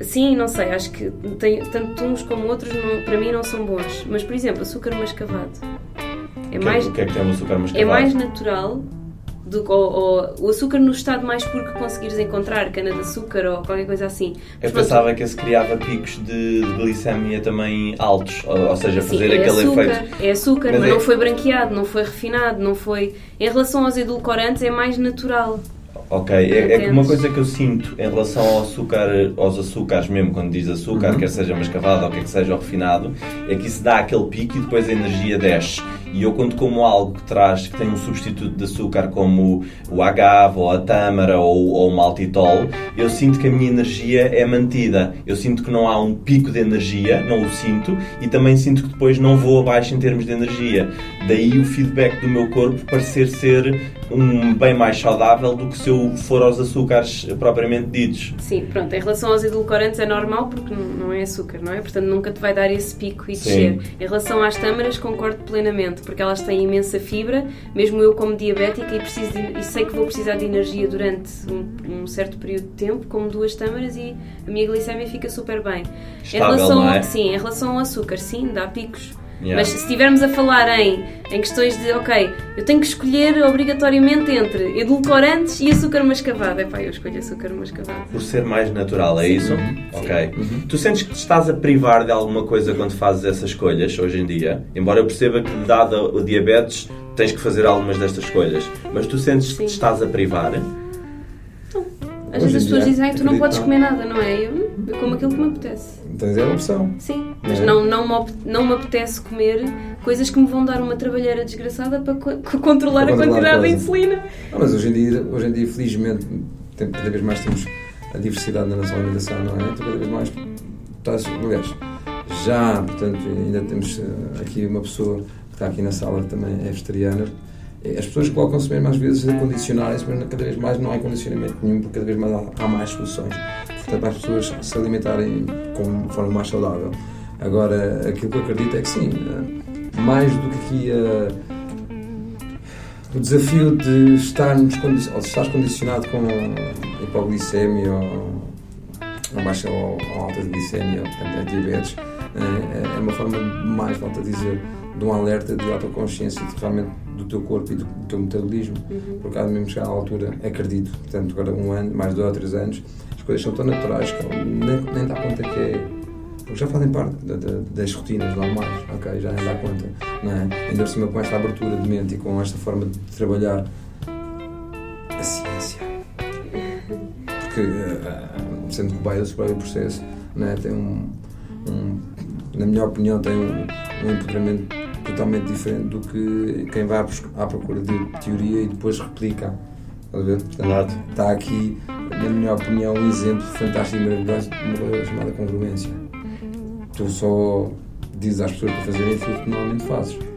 S3: Sim, não sei, acho que tem, tanto uns como outros não, para mim não são bons. Mas, por exemplo, açúcar mascavado.
S1: É que, mais, o que é que tem o açúcar mascavado?
S3: É mais natural do, ou, o açúcar no estado mais puro que conseguires encontrar, cana-de-açúcar ou qualquer coisa assim.
S1: Eu Mas, pensava pronto, que esse criava picos de, de glicemia também altos, ou, ou seja, fazer
S3: sim,
S1: é aquele
S3: açúcar,
S1: efeito.
S3: É açúcar, mas, mas é... não foi branqueado, não foi refinado, não foi. Em relação aos edulcorantes, é mais natural.
S1: Ok, é, é que uma coisa que eu sinto em relação ao açúcar, aos açúcares mesmo, quando diz açúcar, uhum. quer seja mascavado ou quer que seja refinado, é que isso dá aquele pico e depois a energia desce. E eu quando como algo que traz, que tem um substituto de açúcar como o agave ou a tâmara ou, ou o maltitol, eu sinto que a minha energia é mantida. Eu sinto que não há um pico de energia, não o sinto, e também sinto que depois não vou abaixo em termos de energia. Daí o feedback do meu corpo parecer ser um bem mais saudável do que se eu for aos açúcares propriamente ditos.
S3: Sim, pronto. Em relação aos edulcorantes é normal porque não é açúcar, não é? Portanto, nunca te vai dar esse pico e descer. Em relação às tâmaras, concordo plenamente, porque elas têm imensa fibra, mesmo eu como diabética e, preciso de, e sei que vou precisar de energia durante um, um, certo período de tempo, como duas tâmaras e a minha glicemia fica super bem.
S1: Estável,
S3: em relação,
S1: é?
S3: Sim, em relação ao açúcar, sim, dá picos Yeah. Mas se estivermos a falar em, em questões de, ok, eu tenho que escolher obrigatoriamente entre edulcorantes e açúcar mascavado. É pá, eu escolho açúcar mascavado.
S1: Por ser mais natural, é Sim. isso? Uhum. Ok. Uhum. Tu sentes que te estás a privar de alguma coisa quando fazes essas escolhas hoje em dia? Embora eu perceba que, dado o diabetes, tens que fazer algumas destas escolhas. Mas tu sentes Sim. que te estás a privar?
S3: Não. Às vezes as pessoas dizem, tu não podes comer nada, não é? Eu, eu como aquilo que me apetece.
S2: Tens é a opção.
S3: Sim, mas é. não, não, me, não me apetece comer coisas que me vão dar uma trabalheira desgraçada para co controlar, para controlar a quantidade de insulina.
S2: Ah, mas hoje em, dia, hoje em dia, felizmente, cada vez mais temos a diversidade na nossa alimentação, não é? Então, cada vez mais estás, aliás, já, portanto, ainda temos eh, aqui uma pessoa que está aqui na sala que também é vegetariana. As pessoas colocam-se mesmo às vezes a condicionarem-se, mas cada vez mais não há condicionamento nenhum, porque cada vez mais há, há mais soluções portanto, para as pessoas se alimentarem com forma mais saudável. Agora, aquilo que eu acredito é que sim, eh, mais do que aqui uh, o desafio de estarmos ou de estar condicionado com hipoglicemia ou, ou baixa ou, ou alta glicemia, portanto, é diabetes, é, é uma forma mais, volto a dizer, de um alerta de autoconsciência de, realmente do teu corpo e do, do teu metabolismo. Uhum. Porque há mesmo chegar à altura, acredito, portanto, agora um ano, mais dois ou três anos, coisas são tão naturais que nem, nem dá conta que é. Porque já fazem parte de, de, das rotinas normais, ok? Já nem dá conta, não é? Ainda por cima com esta abertura de mente e com esta forma de trabalhar a ciência. Porque, uh, sendo cobaia do seu próprio processo, não é? Tem um, um, na minha opinião, tem um, um empoderamento totalmente diferente do que quem vai à procura de teoria e depois replica. Portanto, está aqui na minha opinião, um exemplo fantástico e maravilhoso de uma coisa chamada congruência. Tu só dizes às pessoas para fazerem aquilo que normalmente fazes.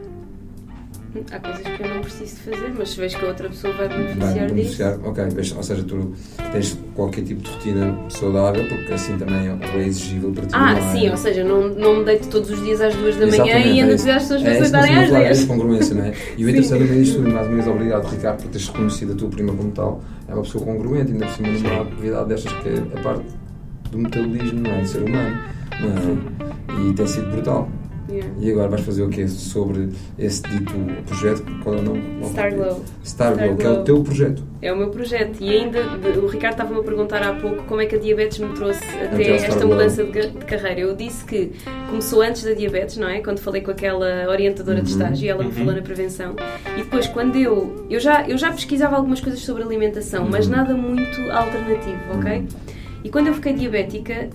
S3: Há coisas que eu não preciso de fazer, mas se vês que a outra pessoa vai beneficiar, vai beneficiar disso.
S2: Ok, ou seja, tu tens qualquer tipo de rotina saudável, porque assim também é exigível para ti.
S3: Ah, é? sim, ou seja, não, não me deito todos os dias às duas da manhã
S2: Exatamente,
S3: e ando
S2: é
S3: a dizer às pessoas
S2: para
S3: é deitarem às 10.
S2: É congruência, não é? E o interessante também disto tudo, mais uma vez, obrigado Ricardo por teres reconhecido a tua prima como tal, é uma pessoa congruente, ainda por cima numa atividade destas que é a parte do metabolismo, não é? Do ser humano, não é? E tem sido brutal.
S3: Yeah.
S2: E agora vais fazer o quê sobre esse dito projeto? Qual é o nome?
S3: Starglow.
S2: Starglow, que é o teu projeto.
S3: É o meu projeto. E ainda, o Ricardo estava-me a perguntar há pouco como é que a diabetes me trouxe até, até esta mudança de, de, carreira. Eu disse que começou antes da diabetes, não é? Quando falei com aquela orientadora uhum. de estágio e ela me uhum. falou na prevenção. E depois, quando eu. Eu já, eu já pesquisava algumas coisas sobre alimentação, uhum. mas nada muito alternativo, ok? Uhum. E quando eu fiquei diabética,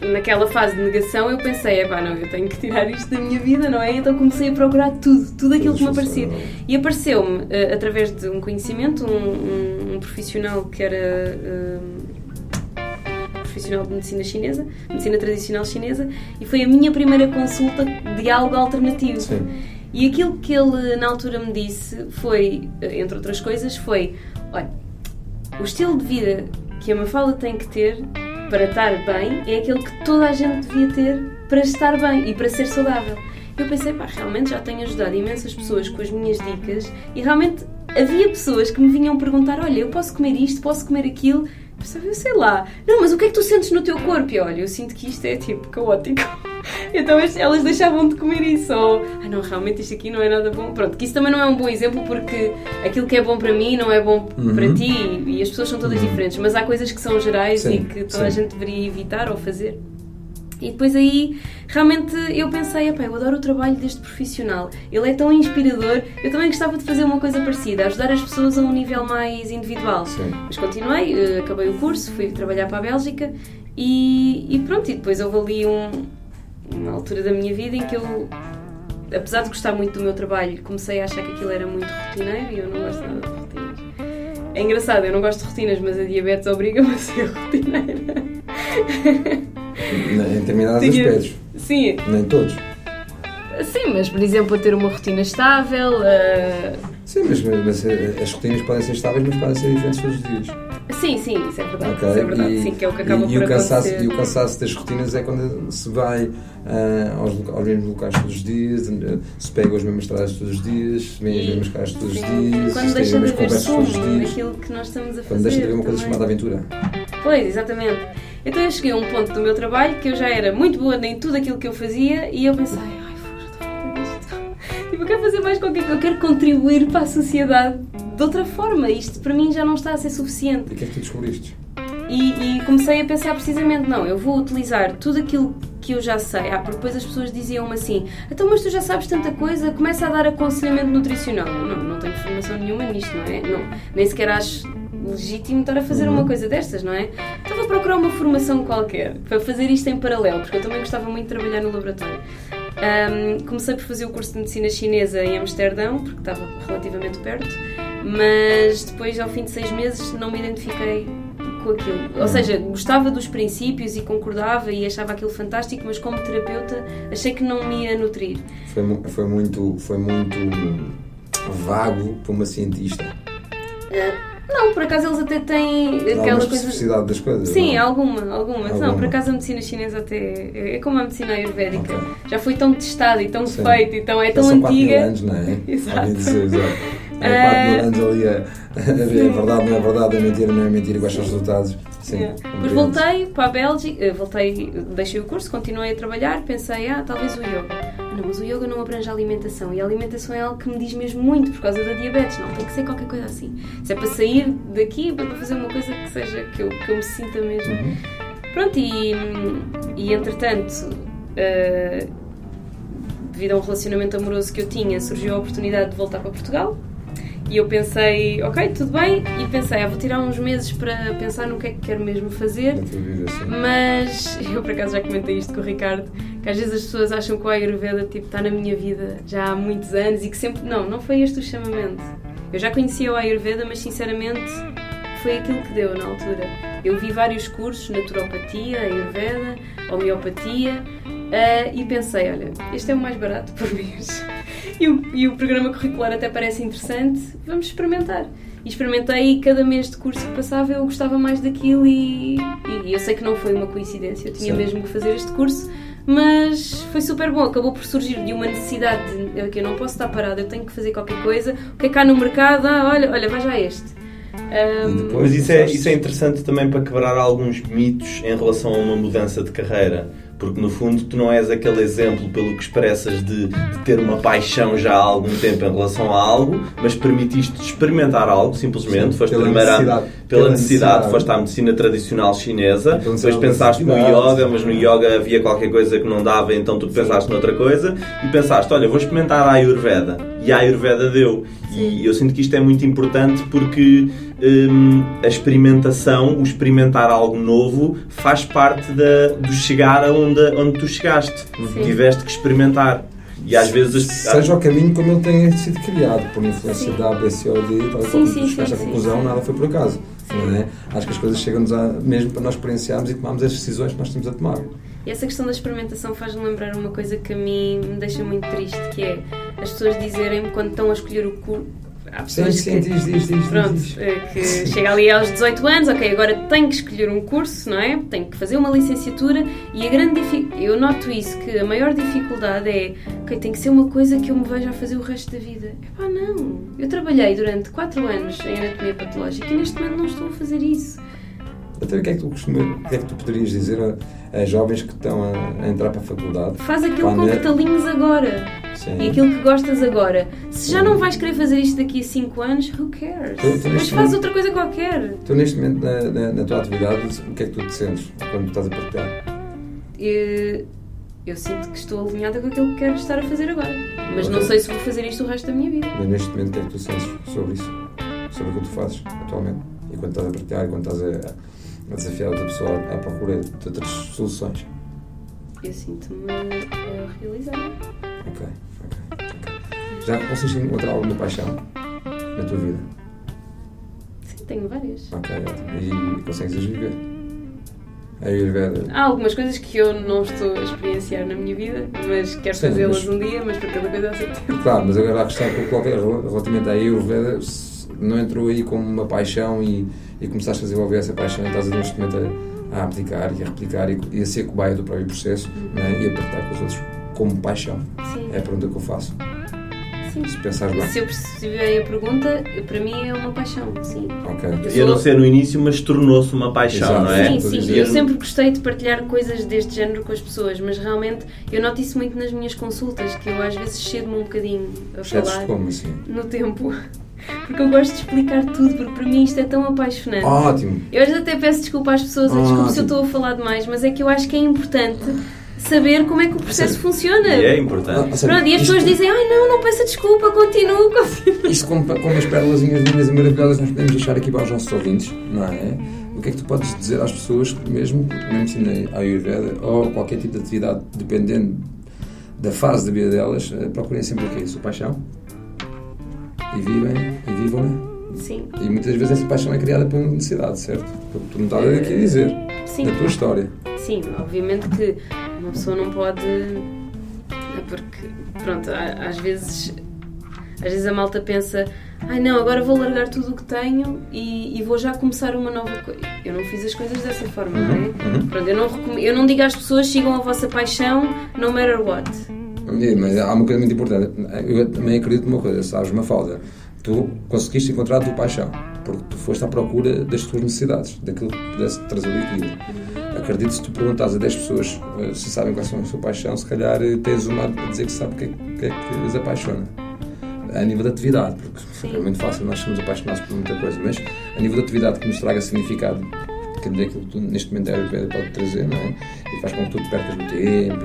S3: naquela fase de negação eu pensei, é pá, não, eu tenho que tirar isto da minha vida, não é? Então comecei a procurar tudo, tudo aquilo que me aparecia. E apareceu-me, uh, através de um conhecimento, um, um, um profissional que era. Uh, profissional de medicina chinesa, medicina tradicional chinesa, e foi a minha primeira consulta de algo alternativo.
S2: Sim.
S3: E aquilo que ele na altura me disse foi, eh, entre outras coisas, foi: olha, o estilo de vida que a Mafalda tem que ter para estar bem é aquele que toda a gente devia ter para estar bem e para ser saudável. Eu pensei, pá, realmente já tenho ajudado imensas pessoas com as minhas dicas e realmente havia pessoas que me vinham perguntar: olha, eu posso comer isto, posso comer aquilo. Eu sei lá, não, mas o que é que tu sentes no teu corpo? E olha, eu sinto que isto é tipo caótico. <laughs> então elas deixavam de comer isso. Ou, ah não, realmente isto aqui não é nada bom. Pronto, que isso também não é um bom exemplo porque aquilo que é bom para mim não é bom uhum. para ti e as pessoas são todas uhum. diferentes. Mas há coisas que são gerais sim, e que toda sim. a gente deveria evitar ou fazer. E depois aí, realmente, eu pensei, eu adoro o trabalho deste profissional. Ele é tão inspirador. Eu também gostava de fazer uma coisa parecida, ajudar as pessoas a um nível mais individual. Sim. Mas continuei, eh, acabei o curso, fui trabalhar para a Bélgica e, e pronto. E depois houve ali um, uma altura da minha vida em que eu, apesar de gostar muito do meu trabalho, comecei a achar que aquilo era muito rotineiro e eu não gosto nada de rotinas. É engraçado, eu não gosto de rotinas, mas a diabetes obriga-me a ser <laughs> rotineira.
S2: Em determinados Tinha... aspectos.
S3: Sim.
S2: Nem todos.
S3: Sim, mas por exemplo, ter uma rotina estável. Uh...
S2: Sim, mas, mas, eh, as rotinas podem ser estáveis, mas podem ser diferentes todos os dias.
S3: Sim, sim, isso é verdade. Okay. Isso é verdade, e, sim, que é o que acaba e, por
S2: e o cansaço,
S3: acontecer.
S2: E o cansaço das rotinas é quando se vai uh, aos, aos mesmos locais todos os dias, se pega os mesmos estradas todos os dias, se vê as mesmas casas todos os dias,
S3: quando
S2: se
S3: deixa de haver sumo naquilo que nós estamos a fazer.
S2: Quando deixa de haver uma coisa chamada aventura.
S3: Pois, exatamente. Então eu cheguei a um ponto do meu trabalho que eu já era muito boa em tudo aquilo que eu fazia e eu pensei, ai, já estou disto. <laughs> Tipo, eu quero fazer mais qualquer coisa, eu quero contribuir para a sociedade de outra forma. Isto para mim já não está a ser suficiente.
S2: E o que é que tu descobriste?
S3: E, e, comecei a pensar precisamente, não, eu vou utilizar tudo aquilo que eu já sei. Ah, porque depois as pessoas diziam-me assim, então mas tu já sabes tanta coisa, começa a dar aconselhamento nutricional. Não, não tenho formação nenhuma nisto, não é? Não, nem sequer acho legítimo estar a fazer uhum. uma coisa destas, não é? Estava a procurar uma formação qualquer para fazer isto em paralelo, porque eu também gostava muito de trabalhar no laboratório. Um, comecei por fazer o curso de medicina chinesa em Amsterdão, porque estava relativamente perto, mas depois, ao fim de seis meses, não me identifiquei com aquilo. Ou uhum. seja, gostava dos princípios e concordava e achava aquilo fantástico, mas como terapeuta achei que não me ia nutrir.
S2: Foi, foi, muito, foi muito vago para uma cientista.
S3: Uh, não, por acaso eles até têm
S2: aquela Há coisa. das coisas?
S3: Sim, não? alguma, alguma, alguma. Não, por acaso a medicina chinesa até é, é como a medicina ayurvédica. Okay. Já foi tão testada e tão feita e tão, é tão
S2: Já
S3: são antiga.
S2: anos, não é? <laughs>
S3: exato.
S2: É 4 mil anos ali a, é verdade, não é verdade, é mentira, não é mentira, quais são os resultados. Sim,
S3: yeah. Mas voltei para a Bélgica, eh, voltei, deixei o curso, continuei a trabalhar, pensei, ah, talvez o yoga não, mas o yoga não abrange a alimentação e a alimentação é algo que me diz mesmo muito por causa da diabetes. Não, tem que ser qualquer coisa assim. Se é para sair daqui, é para fazer uma coisa que seja que eu, que eu me sinta mesmo. Uhum. Pronto, e, e entretanto, uh, devido a um relacionamento amoroso que eu tinha, surgiu a oportunidade de voltar para Portugal. E eu pensei, ok, tudo bem, e pensei, ah, vou tirar uns meses para pensar no que é que quero mesmo fazer.
S2: Assim.
S3: Mas <laughs> eu por acaso já comentei isto com o Ricardo, que às vezes as pessoas acham que o Ayurveda tipo, está na minha vida já há muitos anos e que sempre. Não, não foi este o chamamento. Eu já conhecia o Ayurveda, mas sinceramente foi aquilo que deu na altura. Eu vi vários cursos, naturopatia, Ayurveda, homeopatia, uh, e pensei, olha, este é o mais barato por mês <laughs> e, o, e o programa curricular até parece interessante, vamos experimentar. E experimentei e cada mês de curso que passava eu gostava mais daquilo e, e eu sei que não foi uma coincidência, eu tinha Sim. mesmo que fazer este curso, mas foi super bom, acabou por surgir de uma necessidade de que eu não posso estar parada, eu tenho que fazer qualquer coisa, o que é cá no mercado? Ah, olha, olha, vai já este.
S1: Um, mas isso é, isso é interessante também para quebrar alguns mitos em relação a uma mudança de carreira porque no fundo tu não és aquele exemplo pelo que expressas de, de, ter uma paixão já há algum tempo em relação a algo, mas permitiste experimentar algo, simplesmente.
S2: Sim,
S1: foste
S2: pela
S1: primeiro
S2: necessidade.
S1: pela, pela necessidade, necessidade, foste à medicina tradicional chinesa, depois pensaste no yoga, mas no yoga havia qualquer coisa que não dava, então tu pensaste noutra coisa e pensaste, olha, vou experimentar a Ayurveda. E a Ayurveda deu. E eu sinto que isto é muito importante porque hum, a experimentação, o experimentar algo novo, faz parte da, do chegar aonde, onde tu chegaste. Sim. Tiveste que experimentar. E às vezes.
S2: Seja o caminho como ele tenha sido criado, por influência sim. da ABCOD, tal
S3: sim, sim,
S2: chegaste à conclusão, nada foi por acaso. É? Acho que as coisas chegam-nos mesmo para nós experienciarmos e tomarmos as decisões que nós temos a tomar.
S3: E essa questão da experimentação faz-me lembrar uma coisa que a mim me deixa muito triste, que é as pessoas dizerem-me quando estão a escolher o curso.
S2: Há pessoas sim, sim, que, diz, diz, diz,
S3: pronto. Eh, que chega ali aos 18 anos, ok, agora tenho que escolher um curso, não é? Tenho que fazer uma licenciatura e a grande eu noto isso, que a maior dificuldade é, ok, tem que ser uma coisa que eu me veja a fazer o resto da vida. Epá, não! Eu trabalhei durante 4 anos em anatomia patológica e neste momento não estou a fazer isso.
S2: Até o que é que tu, costuma, que é que tu poderias dizer a, a jovens que estão a, a, entrar para a faculdade?
S3: Faz aquilo com que te alinhas agora. Sim. E aquilo que gostas agora. Se já não vais querer fazer isto daqui a 5 anos, who cares? Tu, tu Mas faz outra coisa qualquer.
S2: Tu, neste momento, na, na, na, tua atividade, o que é que tu te sentes quando estás a partilhar?
S3: Eu, eu sinto que estou alinhada com aquilo que quero estar a fazer agora. Mas não sei se vou fazer isto o resto da minha vida.
S2: Mas neste momento, o que é que tu sentes sobre isso? Sobre o que tu fazes atualmente? E quando estás a partilhar, e quando estás a, a desafiar outra pessoa à procura de outras soluções?
S3: Eu sinto-me uh, realizada.
S2: Ok. Já conseguiste encontrar alguma paixão na tua vida?
S3: Sim, tenho várias.
S2: Ok, E consegues as viver? A Ayurveda.
S3: Há algumas coisas que eu não estou a experienciar na minha vida, mas quero fazê-las mas... um dia, mas para cada coisa há seu tempo.
S2: Claro, mas agora a questão que eu coloquei relativamente à Ayurveda não entrou aí como uma paixão e, e começaste a desenvolver essa paixão e estás neste momento a, a aplicar e a replicar e, e a ser cobaia do próprio processo uhum. né? e a partilhar com os outros como paixão. Sim. É a pergunta que eu faço.
S3: Sim. Se pensar bem. Se eu percebi a pergunta, para mim é uma paixão, sim.
S2: Ok.
S1: Eu, não ser no início, mas tornou-se uma paixão, Exato. não é?
S3: Sim, sim. Eu sempre gostei de partilhar coisas deste género com as pessoas, mas realmente eu noto isso muito nas minhas consultas, que eu às vezes cedo-me um bocadinho a
S2: Cedes
S3: falar
S2: como assim?
S3: no tempo. Porque eu gosto de explicar tudo, porque para mim isto é tão apaixonante.
S2: Ótimo!
S3: Eu às vezes até peço desculpa às pessoas, desculpa se eu estou a falar demais, mas é que eu acho que é importante saber como é que o processo Sim. funciona.
S1: E é importante.
S3: Ah, Pronto, e as pessoas dizem, ai não, não peça desculpa, continuo, <laughs> continuo.
S2: Isto como, como as pérolas lindas e maravilhosas nós podemos deixar aqui para os nossos ouvintes, não é? O que é que tu podes dizer às pessoas que mesmo, mesmo assim a Ayurveda ou qualquer tipo de atividade, dependendo da fase da vida delas, eh, procurem sempre o quê? A sua paixão? E vivem, e vivam-na?
S3: Sim.
S2: E muitas vezes essa paixão é criada por necessidade, certo? Porque tu não estás aqui a dizer.
S3: Sim.
S2: Da tua história.
S3: Sim, obviamente que uma pessoa não pode. Porque, pronto, às vezes. Às vezes a malta pensa, ai não, agora vou largar tudo o que tenho e, e, vou já começar uma nova coisa. Eu não fiz as coisas dessa forma, uhum, não é? Uhum. Pronto, eu não, eu não digo às pessoas sigam a vossa paixão, no matter what.
S2: É, mas há uma coisa muito importante. Eu também acredito numa coisa, sabes, uma falda. Tu conseguiste encontrar a tua paixão, porque tu foste à procura das tuas necessidades, daquilo que pudesse trazer o equilíbrio. Acredito se tu perguntas a 10 pessoas eh, se sabem quais são a sua paixão, se calhar eh, tens uma a dizer que sabe o que, é, que, é que os apaixona. A nível de atividade, porque é muito fácil nós somos apaixonados por muita coisa, mas a nível de atividade que nos traga significado, que é aquilo que tu, neste momento a Ayurveda pode trazer, não é? E faz com que tu te percas no tempo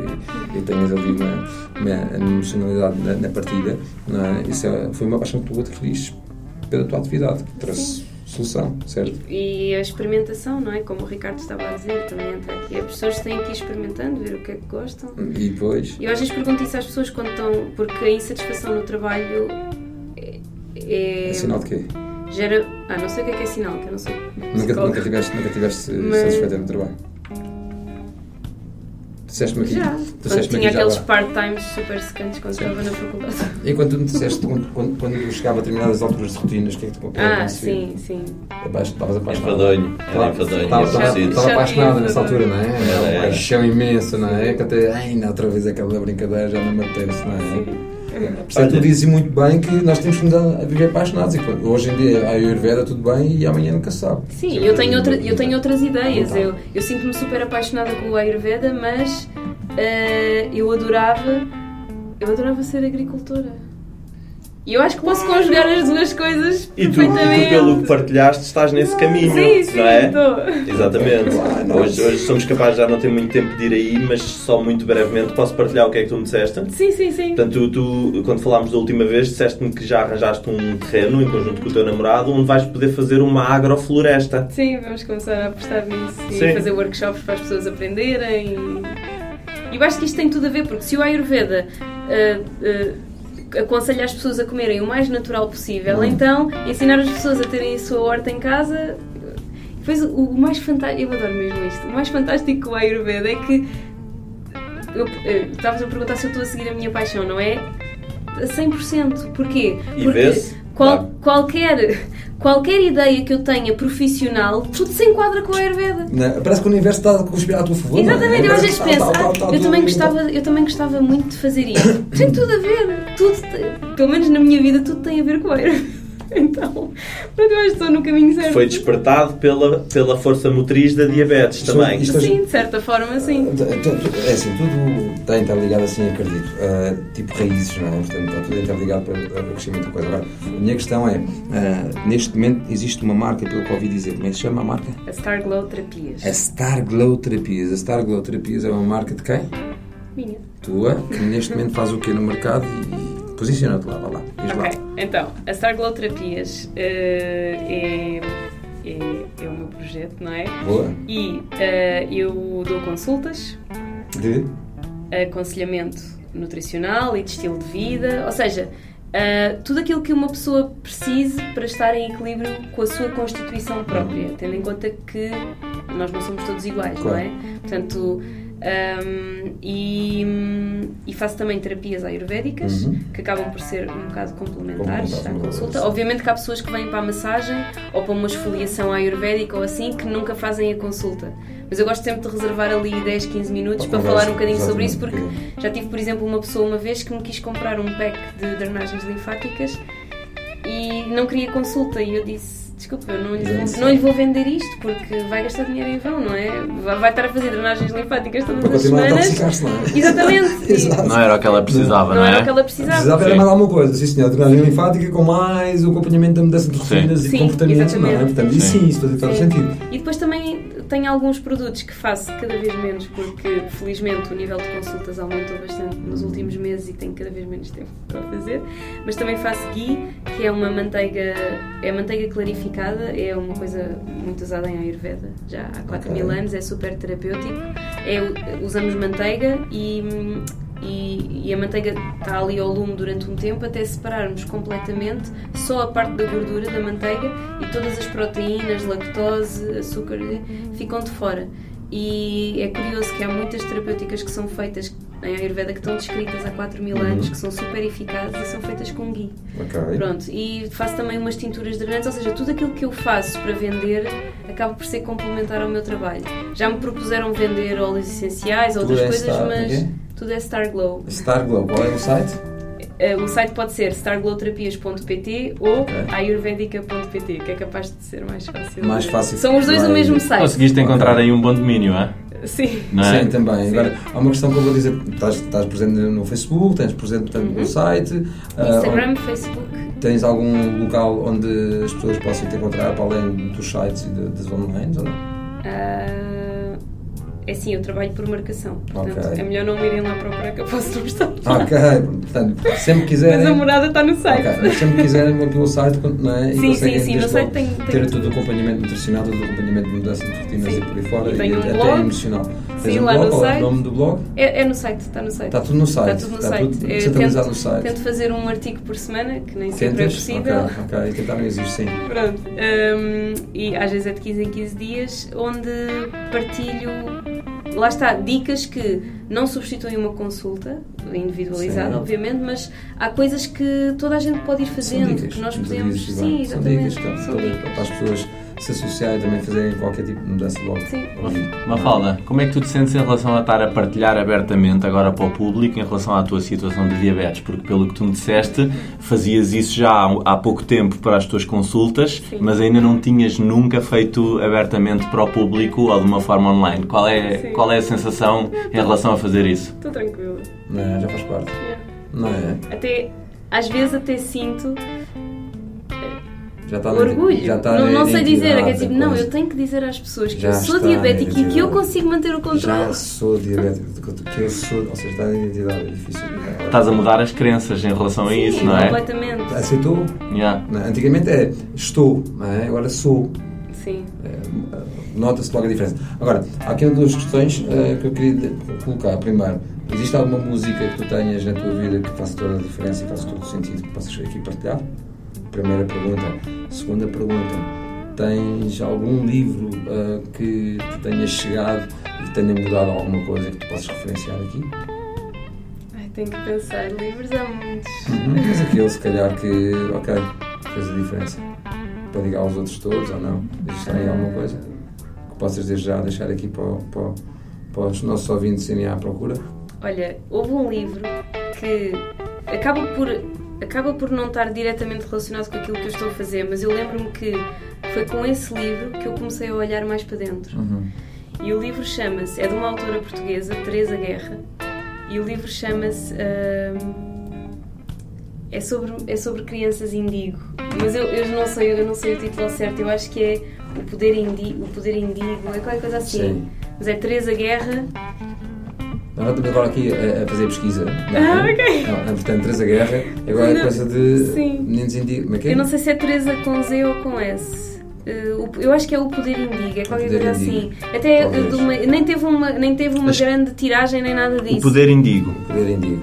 S2: e, e tenhas ali uma, uma emocionalidade na, na partida, não é? Isso é, foi uma paixão que tu adquiriste pela tua atividade, que trouxe. Solução, certo?
S3: E, e, a experimentação, não é? Como o Ricardo estava a dizer, também entra aqui. As pessoas têm que ir experimentando, ver o que é que gostam.
S2: E depois?
S3: Eu às vezes pergunto isso às pessoas quando estão. Porque a insatisfação no trabalho é.
S2: É, é sinal de quê?
S3: Gera. Ah, não sei o que é que é sinal, que eu não sei.
S2: Nunca, nunca tiveste, nunca tiveste Mas... satisfeita no trabalho? Disseste-me aqui.
S3: Já. Quando tinha aqueles part-times super secantes quando Sim. estava na faculdade.
S2: E quando tu me disseste, quando, quando, quando chegava a determinadas alturas de rotinas, o que é que tu
S3: Ah, sim, sim.
S2: Estavas apaixonada.
S1: Era enfadonho. Estava
S2: apaixonada nessa altura, não é? Era uma paixão imensa, não é? Que até, ainda outra vez aquela brincadeira já não me apetece, não é? Portanto, tu dizes muito bem que nós temos que a viver apaixonados. E hoje em dia a Ayurveda tudo bem e amanhã nunca sabe.
S3: Sim, eu tenho, outra, eu tenho outras ideias. Eu, eu sinto-me super apaixonada com o Ayurveda, mas uh, eu adorava eu adorava ser agricultora. E eu acho que posso conjugar as duas coisas
S1: e tu, e tu, pelo que partilhaste, estás nesse caminho,
S3: sim, sim,
S1: não é?
S3: Estou.
S1: Exatamente. hoje, hoje somos capazes, já não ter muito tempo de ir aí, mas só muito brevemente posso partilhar o que é que tu me disseste?
S3: Sim, sim, sim.
S1: Portanto, tu, tu quando falámos da última vez, disseste-me que já arranjaste um terreno em conjunto com o teu namorado onde vais poder fazer uma agrofloresta.
S3: Sim, vamos começar a apostar nisso sim. e fazer workshops para as pessoas aprenderem. E eu acho que isto tem tudo a ver, porque se o Ayurveda. Uh, uh, aconselho as pessoas a comerem o mais natural possível, então ensinar as pessoas a terem a sua horta em casa. Depois, o mais fantástico, eu adoro mesmo isto, o mais fantástico com a Ayurveda é que estavas a perguntar se eu estou a seguir a minha paixão, não é? A 100%. Porquê?
S1: E Porque
S3: qual, qualquer qualquer ideia que eu tenha profissional, tudo se enquadra com a Ayurveda.
S2: Não, parece que o universo está a conspirar a tua favor.
S3: Exatamente, eu às vezes penso, eu, também gostava, eu também gostava muito de fazer isto. tem tudo a ver, tudo, pelo menos na minha vida, tudo tem a ver com a Ayurveda. <laughs> então, pronto, eu acho que estou no caminho certo.
S1: Foi despertado pela, pela força motriz da diabetes
S2: Isto-
S1: também.
S2: isto-
S3: Sim, de certa forma, sim.
S2: É assim, tudo está interligado assim, acredito. Ah, tipo raízes, não é? Portanto, está tudo interligado para para o crescimento da coisa. Agora, a minha questão é, ah, neste momento existe uma marca, pelo que ouvi dizer, como é que se chama a marca?
S3: A Star Glow Terapias.
S2: A Star Glow Terapias. A Star Glow Terapias é uma marca de quem?
S3: Minha.
S2: Tua, que neste momento faz o quê no mercado e posiciona-te lá, vá lá. Diz lá.
S3: Ok, então, a Star Glow Terapias eh, é, é, é o meu projeto, não é?
S2: Boa.
S3: E eh, eu dou consultas,
S2: De?
S3: aconselhamento nutricional e de estilo de vida, ou seja, eh, tudo aquilo que uma pessoa precise para estar em equilíbrio com a sua constituição própria, tendo em conta que nós não somos todos iguais, não é? Portanto, ahm, e, e faço também terapias ayurvédicas
S2: Uhum.
S3: que acabam por ser um bocado complementares à consulta.
S2: outra.
S3: Obviamente que há pessoas que vêm para a massagem ou para uma esfoliação ayurvédica ou assim que nunca fazem a consulta. Mas eu gosto sempre de reservar ali 10, 15 minutos
S2: Para
S3: para falar um bocadinho sobre isso, porque já tive, por exemplo, uma pessoa uma vez que me quis comprar um pack de drenagens linfáticas e não queria consulta e eu disse desculpa, eu não lhe, vou, não lhe vou vender isto porque vai gastar dinheiro em vão, não é? Vai, vai estar a fazer drenagens linfáticas todas
S2: Para
S3: as semanas.
S2: não é? <laughs>
S3: Exatamente. <laughs>
S2: Exato.
S4: Não era o que ela precisava,
S3: Não
S4: não,
S3: era
S4: é?
S3: o que ela precisava.
S2: Precisava era
S4: Sim.
S2: mais alguma coisa, sim senhor, drenagem linfática com mais o acompanhamento da mudança de
S4: Sim.
S2: rotinas e
S3: Sim,
S2: comportamentos, não é? Portanto, isso
S4: Sim.
S2: sim, isso fazia todo
S3: Sim.
S2: sentido.
S3: E depois também tenho alguns produtos que faço cada vez menos porque felizmente o nível de consultas aumentou bastante nos últimos meses e tenho cada vez menos tempo para fazer. Mas também faço ghee, que é uma manteiga, é manteiga clarificada, é uma coisa muito usada em Ayurveda já há 4
S2: Ok.
S3: mil anos, é super terapêutico. É, usamos manteiga e, e, e a manteiga está ali ao lume durante um tempo até separarmos completamente só a parte da gordura da manteiga e todas as proteínas, lactose, açúcar ficam de fora. E é curioso que há muitas terapêuticas que são feitas em Ayurveda que estão descritas há 4 mil anos, que são super eficazes e são feitas com ghee.
S2: Ok.
S3: Pronto, e faço também umas tinturas drenantes, ou seja, tudo aquilo que eu faço para vender acaba por ser complementar ao meu trabalho. Já me propuseram vender óleos essenciais outras coisas, mas
S2: ok.
S3: Tudo é Star Glow.
S2: Star Glow, qual é o site?
S3: Eh, o site pode ser starglowterapias.pt ou
S2: Ok.
S3: ayurvedica.pt, que é capaz de ser mais fácil.
S2: Mais fácil.
S3: São os dois o mesmo site.
S4: Conseguiste encontrar aí um bom domínio, é?
S3: Sim.
S4: Não é?
S2: Sim, também.
S3: Sim.
S2: Agora, há uma questão que eu vou dizer. Estás, estás presente no Facebook, tens presente portanto, no site. ah,
S3: Uhum. Instagram, Facebook.
S2: onde- tens algum local onde as pessoas possam te encontrar para além dos sites e das online ou não?
S3: Ah, é assim, eu trabalho por marcação. Portanto,
S2: Ok.
S3: é melhor não me irem lá procurar que eu posso não estar.
S2: Ok, portanto, sempre quiserem.
S3: Mas a morada está no site.
S2: Ok, mas sempre quiserem vão pelo site não é? E
S3: Sim, sim, sim, no site tem- tem-
S2: ter todo o acompanhamento nutricional, todo o acompanhamento de mudança de rotinas
S3: Sim.
S2: e por aí fora
S3: E
S2: e,
S3: um
S2: até
S3: blog.
S2: emocional.
S3: Sim,
S2: um
S3: lá
S2: blog,
S3: no
S2: qual é o
S3: site.
S2: nome do blog?
S3: É, é no site, está no site.
S2: Está tudo no site.
S3: Está tudo no
S2: Está
S3: site.
S2: tudo
S3: Eu
S2: centralizado
S3: tento,
S2: no site.
S3: Tento fazer um artigo por semana, que nem sempre é
S2: Tentas?
S3: possível.
S2: Ok, ok. E tentar não existe, sim.
S3: Pronto. Hum, e às vezes é de 15 em 15 dias, onde partilho, lá está, dicas que não substituem uma consulta individualizada,
S2: Sim.
S3: obviamente, mas há coisas que toda a gente pode ir
S2: São
S3: fazendo,
S2: dicas.
S3: que nós podemos.
S2: dizes,
S3: Sim,
S2: Ivan. São
S3: exatamente.
S2: dicas, claro,
S3: São dicas.
S2: para as pessoas se associarem e também fazerem qualquer tipo de mudança logo.
S3: Sim.
S4: Mafalda, como é que tu te sentes em relação a estar a partilhar abertamente agora para o público em relação à tua situação de diabetes? Porque pelo que tu me disseste, fazias isso já há pouco tempo para as tuas consultas,
S3: Sim.
S4: mas ainda não tinhas nunca feito abertamente para o público ou de uma forma online. Qual é,
S3: Sim.
S4: qual é a sensação em relação a fazer isso?
S3: Estou tranquila.
S2: Não é? Já faz parte. Não é?
S3: Até, às vezes até sinto
S2: Já está
S3: orgulho.
S2: já está
S3: não, não sei dizer, é que é tipo, não, eu tenho que dizer às pessoas que
S2: Já
S3: eu sou
S2: na
S3: diabética e que eu
S2: identidade.
S3: consigo manter o controle.
S2: Já sou diabético, que eu sou, ou seja, está na identidade, é difícil.
S4: Estás a mudar as crenças em relação a
S3: Sim,
S4: isso, não é?
S3: completamente.
S2: Aceitou?
S4: Yeah.
S2: Antigamente é estou, não é? agora sou.
S3: Sim.
S2: É, Nota-se logo a diferença. Agora, há aqui duas questões eh, que eu queria colocar. Primeiro, existe alguma música que tu tenhas na tua vida que faça toda a diferença e faça todo o sentido que possas aqui partilhar? Primeira pergunta. Segunda pergunta, tens algum livro eh, que tu tenhas chegado e que tenha mudado alguma coisa que tu possas referenciar aqui?
S3: Ai, tenho que pensar. Livros há muitos.
S2: Mas aquele, se calhar, que, ok, fez a diferença. Para ligar aos outros todos ou não? Existe aí alguma coisa que possas já deixar aqui para, para, para os nossos ouvintes irem à procura?
S3: Olha, houve um livro que acaba por acaba por não estar diretamente relacionado com aquilo que eu estou a fazer, mas eu lembro-me que foi com esse livro que eu comecei a olhar mais para dentro.
S2: Uhum.
S3: E o livro chama-se, é de uma autora portuguesa, Teresa Guerra, e o livro chama-se. hum, é sobre, é sobre crianças indigo. Mas eu, eu não sei, eu não sei o título certo, eu acho que é O Poder Indigo, o poder indigo é qualquer coisa assim.
S2: Sim.
S3: Mas é Teresa Guerra.
S2: Nós estamos agora aqui a, a fazer pesquisa. não?
S3: Ah, ok.
S2: Não, portanto, Teresa Guerra, agora é coisa de
S3: sim.
S2: meninos indígenas. Como é que é?
S3: Eu não sei se é Teresa com Z ou com S. Eh, eu acho que é o poder indigo, é qualquer coisa
S2: Indigo.
S3: assim. Até eh, uma- nem teve uma, nem teve uma grande tiragem nem nada disso.
S1: O. Poder indigo. O Poder Indigo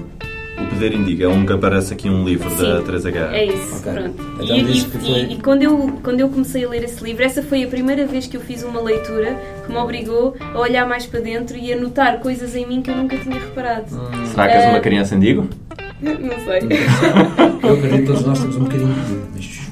S1: é um que aparece aqui um livro da
S3: Sim.
S1: Teresa Guerra.
S3: É isso,
S2: Ok.
S3: pronto.
S2: Então
S3: e, e-
S2: foi-
S3: e- e quando, eu, quando eu comecei a ler esse livro, essa foi a primeira vez que eu fiz uma leitura que me obrigou a olhar mais para dentro e a notar coisas em mim que eu nunca tinha reparado.
S4: Será que és uma criança indigo? <laughs>
S3: Não sei.
S2: Eu acredito que todos nós temos um bocadinho de.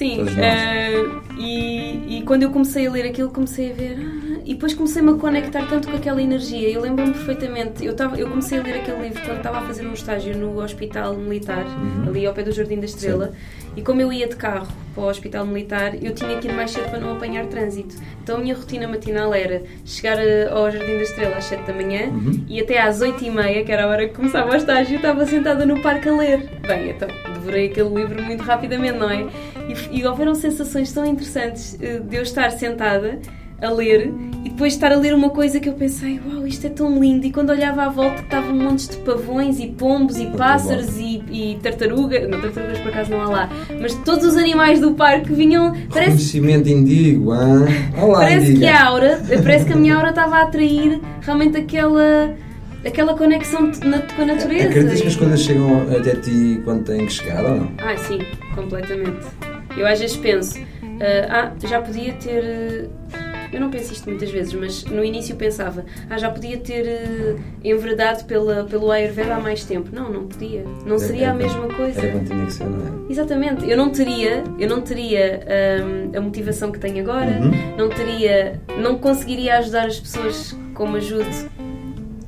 S3: Sim, eh, e, e quando eu comecei a ler aquilo, comecei a ver. ah, e depois comecei-me a conectar tanto com aquela energia. Eu lembro-me perfeitamente. Eu, tava, eu comecei a ler aquele livro quando estava a fazer um estágio no Hospital Militar,
S2: Uhum.
S3: ali ao pé do Jardim da Estrela. E como eu ia de carro para o Hospital Militar, eu tinha que ir mais cedo para não apanhar trânsito. Então a minha rotina matinal era chegar eh, ao Jardim da Estrela às 7 da manhã
S2: Uhum.
S3: e até às 8 e meia, que era a hora que começava o estágio, eu estava sentada no parque a ler. Bem, então devorei aquele livro muito rapidamente, não é? E, e houveram sensações tão interessantes eh, de eu estar sentada a ler e depois estar a ler uma coisa que eu pensei, uau, isto é tão lindo. E quando olhava à volta estavam um monte de pavões e pombos e pássaros e, e tartarugas. Não, tartarugas por acaso não há lá. Mas todos os animais do parque vinham. Parece,
S2: Reconhecimento indigo, hã? Olá, <laughs>
S3: parece
S2: indiga.
S3: que a aura, parece que a minha aura estava a atrair realmente aquela, aquela conexão com a natureza.
S2: Acreditas que as coisas chegam até ti quando têm que chegar ou não?
S3: Ah, sim, completamente. Eu às vezes penso, ah, ah, já podia ter. eh, Eu não penso isto muitas vezes, mas no início pensava, ah, já podia ter eh, enveredado pela, pelo Ayurveda há mais tempo. Não, não podia. Não seria a mesma coisa.
S2: Era tinha que ser, não é?
S3: Exatamente. Eu não teria, eu não teria hum, a motivação que tenho agora,
S2: Uhum.
S3: não teria, não conseguiria ajudar as pessoas como ajudo.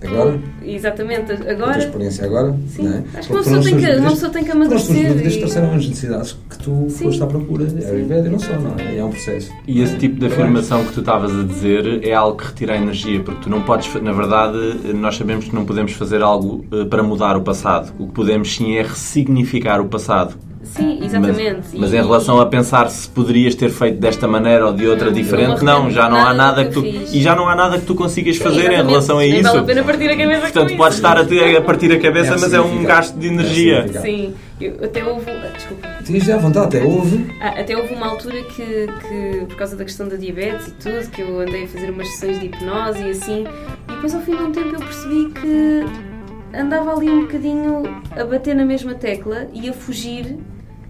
S2: Agora?
S3: Exatamente,
S2: A tua
S3: agora.
S2: experiência agora?
S3: Sim.
S2: Não é?
S3: Acho que uma pessoa,
S2: as
S3: tem que, uma pessoa tem que
S2: foram as
S3: amadurecer. e-
S2: trouxeram as necessidades que tu
S3: Sim.
S2: foste à procura. É Ayurveda e não só, não é? É um processo.
S4: E esse tipo de afirmação que tu estavas a dizer é algo que retira a energia, porque tu não podes, na verdade, nós sabemos que não podemos fazer algo eh, para mudar o passado. O que podemos sim é ressignificar o passado.
S3: Sim, exatamente.
S4: Mas, mas em relação a pensar se poderias ter feito desta maneira ou de outra
S3: Não,
S4: diferente,
S3: não
S4: já não há
S3: nada
S4: que tu
S3: fiz.
S4: e já não há nada que tu consigas
S3: Sim,
S4: fazer em relação a
S3: Nem
S4: isso.
S3: vale a pena partir a cabeça
S4: Portanto, podes estar a, ter- a partir a cabeça,
S2: É
S4: mas é um gasto de
S2: É
S4: energia.
S2: significado.
S3: Sim, eu, até houve. Desculpa.
S2: Tinhas já à vontade, até houve.
S3: Ah, até houve uma altura que, que, por causa da questão da diabetes e tudo, que eu andei a fazer umas sessões de hipnose e assim, e depois ao fim de um tempo eu percebi que andava ali um bocadinho a bater na mesma tecla e a fugir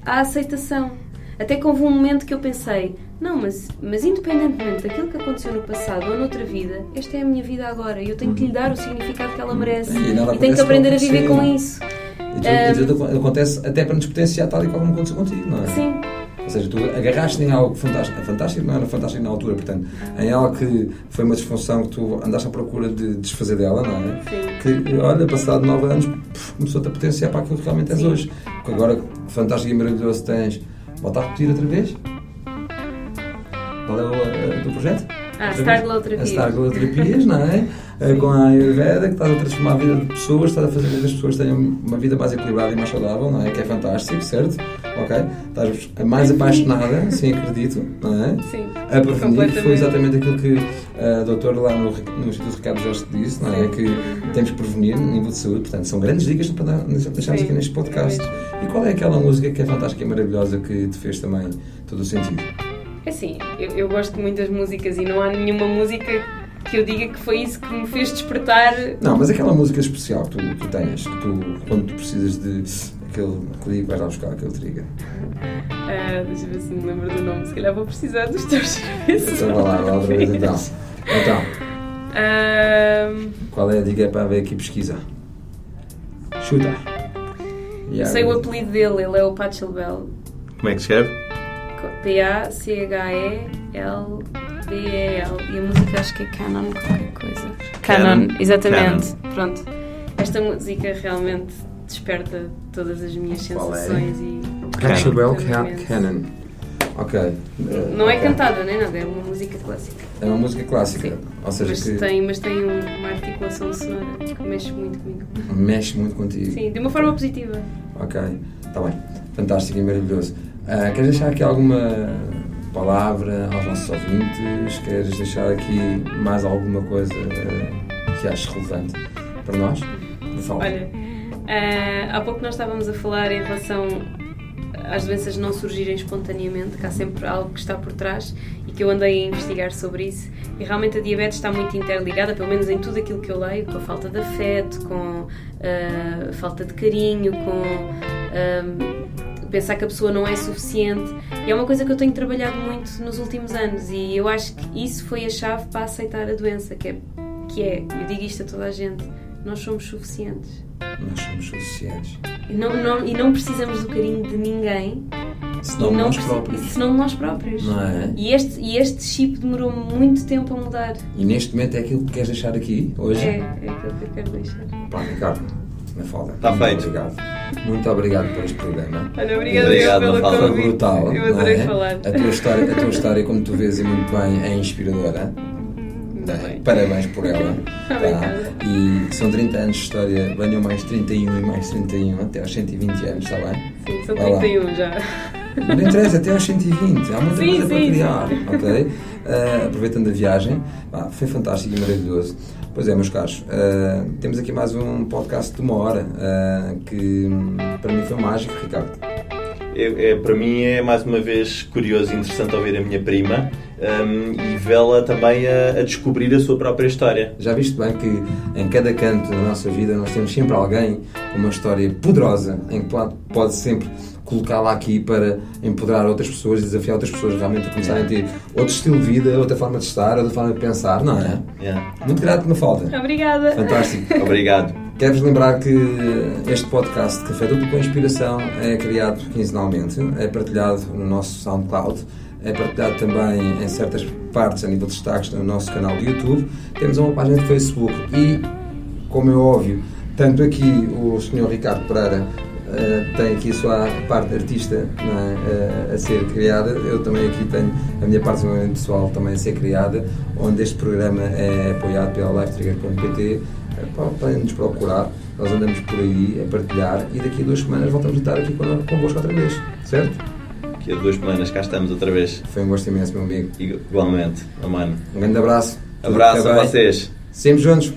S3: à aceitação. Até que houve um momento que eu pensei, não, mas, mas independentemente daquilo que aconteceu no passado ou noutra vida, esta é a minha vida agora e eu tenho que lhe dar o significado que ela merece.
S2: E
S3: E tenho que aprender a viver com isso.
S2: E tudo, e tudo acontece até para nos potenciar tal e qual como aconteceu contigo, não é?
S3: Sim,
S2: Ou seja, tu agarraste em algo fantástico, é fantástico, não era fantástico na altura, portanto, em algo que foi uma disfunção que tu andaste à procura de desfazer dela, não é?
S3: sim.
S2: Que, olha, passado nove anos, começou-te a potenciar para aquilo que realmente és
S3: Sim.
S2: hoje. Porque agora, fantástico e maravilhoso tens, volta a repetir outra vez? Qual é o eh, do projeto? A Star Glow Terapias, não é? Eh, Com a Ayurveda, que estás a transformar a vida de pessoas, estás a fazer com que as pessoas tenham uma vida mais equilibrada e mais saudável, não é? Que é fantástico, certo? Ok? Estás mais apaixonada, sim, acredito, não é?
S3: Sim,
S2: A prevenir, que foi exatamente aquilo que a doutora lá no, no Instituto Ricardo Jorge disse, não é? Que temos que prevenir no nível de saúde, portanto, são grandes dicas para dar- deixarmos aqui neste podcast.
S3: é
S2: E qual é aquela música que é fantástica e maravilhosa que te fez também todo o sentido?
S3: É assim, eu, eu gosto de muitas músicas e não há nenhuma música que eu diga que foi isso que me fez despertar.
S2: Não, mas aquela música especial que tu, tu tens, que tu, quando tu precisas de aquele clique, vais lá buscar aquele trigger.
S3: Ah, deixa eu ver se me lembro do nome, se calhar vou precisar dos teus serviços.
S2: Então vai lá, lá outra vez então. Então,
S3: Ahm,
S2: qual é a dica para ver aqui pesquisa? Chuta.
S3: eu sei o apelido dele, ele é o Pachelbel.
S1: Como é que se escreve?
S3: P-A-C-H-E-L-B-E-L. E a música acho que é Canon, qualquer coisa.
S1: Canon.
S3: Canon, exatamente. Pronto. Esta música realmente desperta todas as minhas
S2: Qual é?
S3: sensações e.
S2: Pachelbel
S3: Exatamente.
S2: Cannon. Ok.
S3: Não é cantada nem nada, é uma música clássica.
S2: É uma música clássica.
S3: Sim.
S2: Ou seja,
S3: Mas
S2: que
S3: tem, mas tem um- uma articulação sonora que mexe muito comigo.
S2: mexe muito contigo.
S3: Sim, de uma forma positiva.
S2: Ok, está bem. Fantástico e maravilhoso. Ah, queres deixar aqui alguma palavra aos nossos ouvintes? Queres deixar aqui mais alguma coisa ah, que aches relevante para nós? Fala.
S3: Olha, ah, há pouco nós estávamos a falar em relação às doenças não surgirem espontaneamente, que há sempre algo que está por trás e que eu andei a investigar sobre isso. E realmente a diabetes está muito interligada, pelo menos em tudo aquilo que eu leio, com a falta de afeto, com ah, a falta de carinho, com ah, pensar que a pessoa não é suficiente. E é uma coisa que eu tenho trabalhado muito nos últimos anos e eu acho que isso foi a chave para aceitar a doença, que é, que é eu digo isto a toda a gente, nós somos suficientes.
S2: Nós somos suficientes.
S3: E não, não- e não precisamos do carinho de ninguém,
S2: Senão
S3: e não
S2: nós próprios.
S3: senão nós próprios.
S2: Não é?
S3: E este, e este chip demorou muito tempo a mudar.
S2: E neste momento é aquilo que queres deixar aqui hoje?
S3: É, é aquilo que eu quero deixar.
S2: Pá, Ricardo, na falda.
S1: Tá
S2: Muito
S1: feito.
S2: Obrigado. Muito obrigado por este programa.
S3: Olha,
S1: obrigada Obrigado, pelo Mafalda.
S2: Foi brutal.
S3: Eu adorei
S2: é?
S3: falar.
S2: A tua, história, a tua história, como tu vês e muito bem, é inspiradora.
S3: Muito bem.
S2: Parabéns por ela. <laughs> Tá? E são 30 anos de história, venham mais 31 e mais 31 até aos 120 anos, está bem?
S3: Sim, são
S2: Vai lá.
S3: 31 já.
S2: Não interessa, até aos 120, há muita
S3: Sim,
S2: coisa para
S3: sim,
S2: criar,
S3: sim.
S2: ok? Ah, aproveitando a viagem, Pá, foi fantástico e maravilhoso. Pois é, meus caros, ah, temos aqui mais um podcast de uma hora, ah, que para mim foi mágico, Ricardo.
S1: É, é, para mim é mais uma vez curioso e interessante ouvir a minha prima hum, e vê-la também a, a descobrir a sua própria história.
S2: Já viste bem que em cada canto da nossa vida nós temos sempre alguém com uma história poderosa em que pode, pode sempre colocá-la aqui para empoderar outras pessoas e desafiar outras pessoas realmente a começarem a ter outro estilo de vida, outra forma de estar, outra forma de pensar, não é?
S1: Yeah.
S2: Muito grato, me falta.
S3: Obrigada.
S2: Fantástico. <laughs>
S1: Obrigado.
S2: Quero-vos lembrar que este podcast Café Duplo com Inspiração é criado quinzenalmente, é partilhado no nosso SoundCloud, é partilhado também em certas partes a nível de destaques no nosso canal de YouTube. Temos uma página de Facebook e, como é óbvio, tanto aqui o Sr. Ricardo Pereira eh, tem aqui a sua parte artista é, eh, a ser criada, eu também aqui tenho a minha parte pessoal também a ser criada, onde este programa é apoiado pela LifeTrigger.pt eh, podem nos procurar, nós andamos por aí a partilhar e daqui a duas semanas voltamos a estar aqui con- convosco outra vez, certo?
S1: Daqui a duas semanas cá estamos outra vez.
S2: Foi um gosto imenso, meu amigo.
S1: Igualmente, oh, mano.
S2: Um grande abraço.
S1: Abraço a vocês.
S2: Sempre juntos.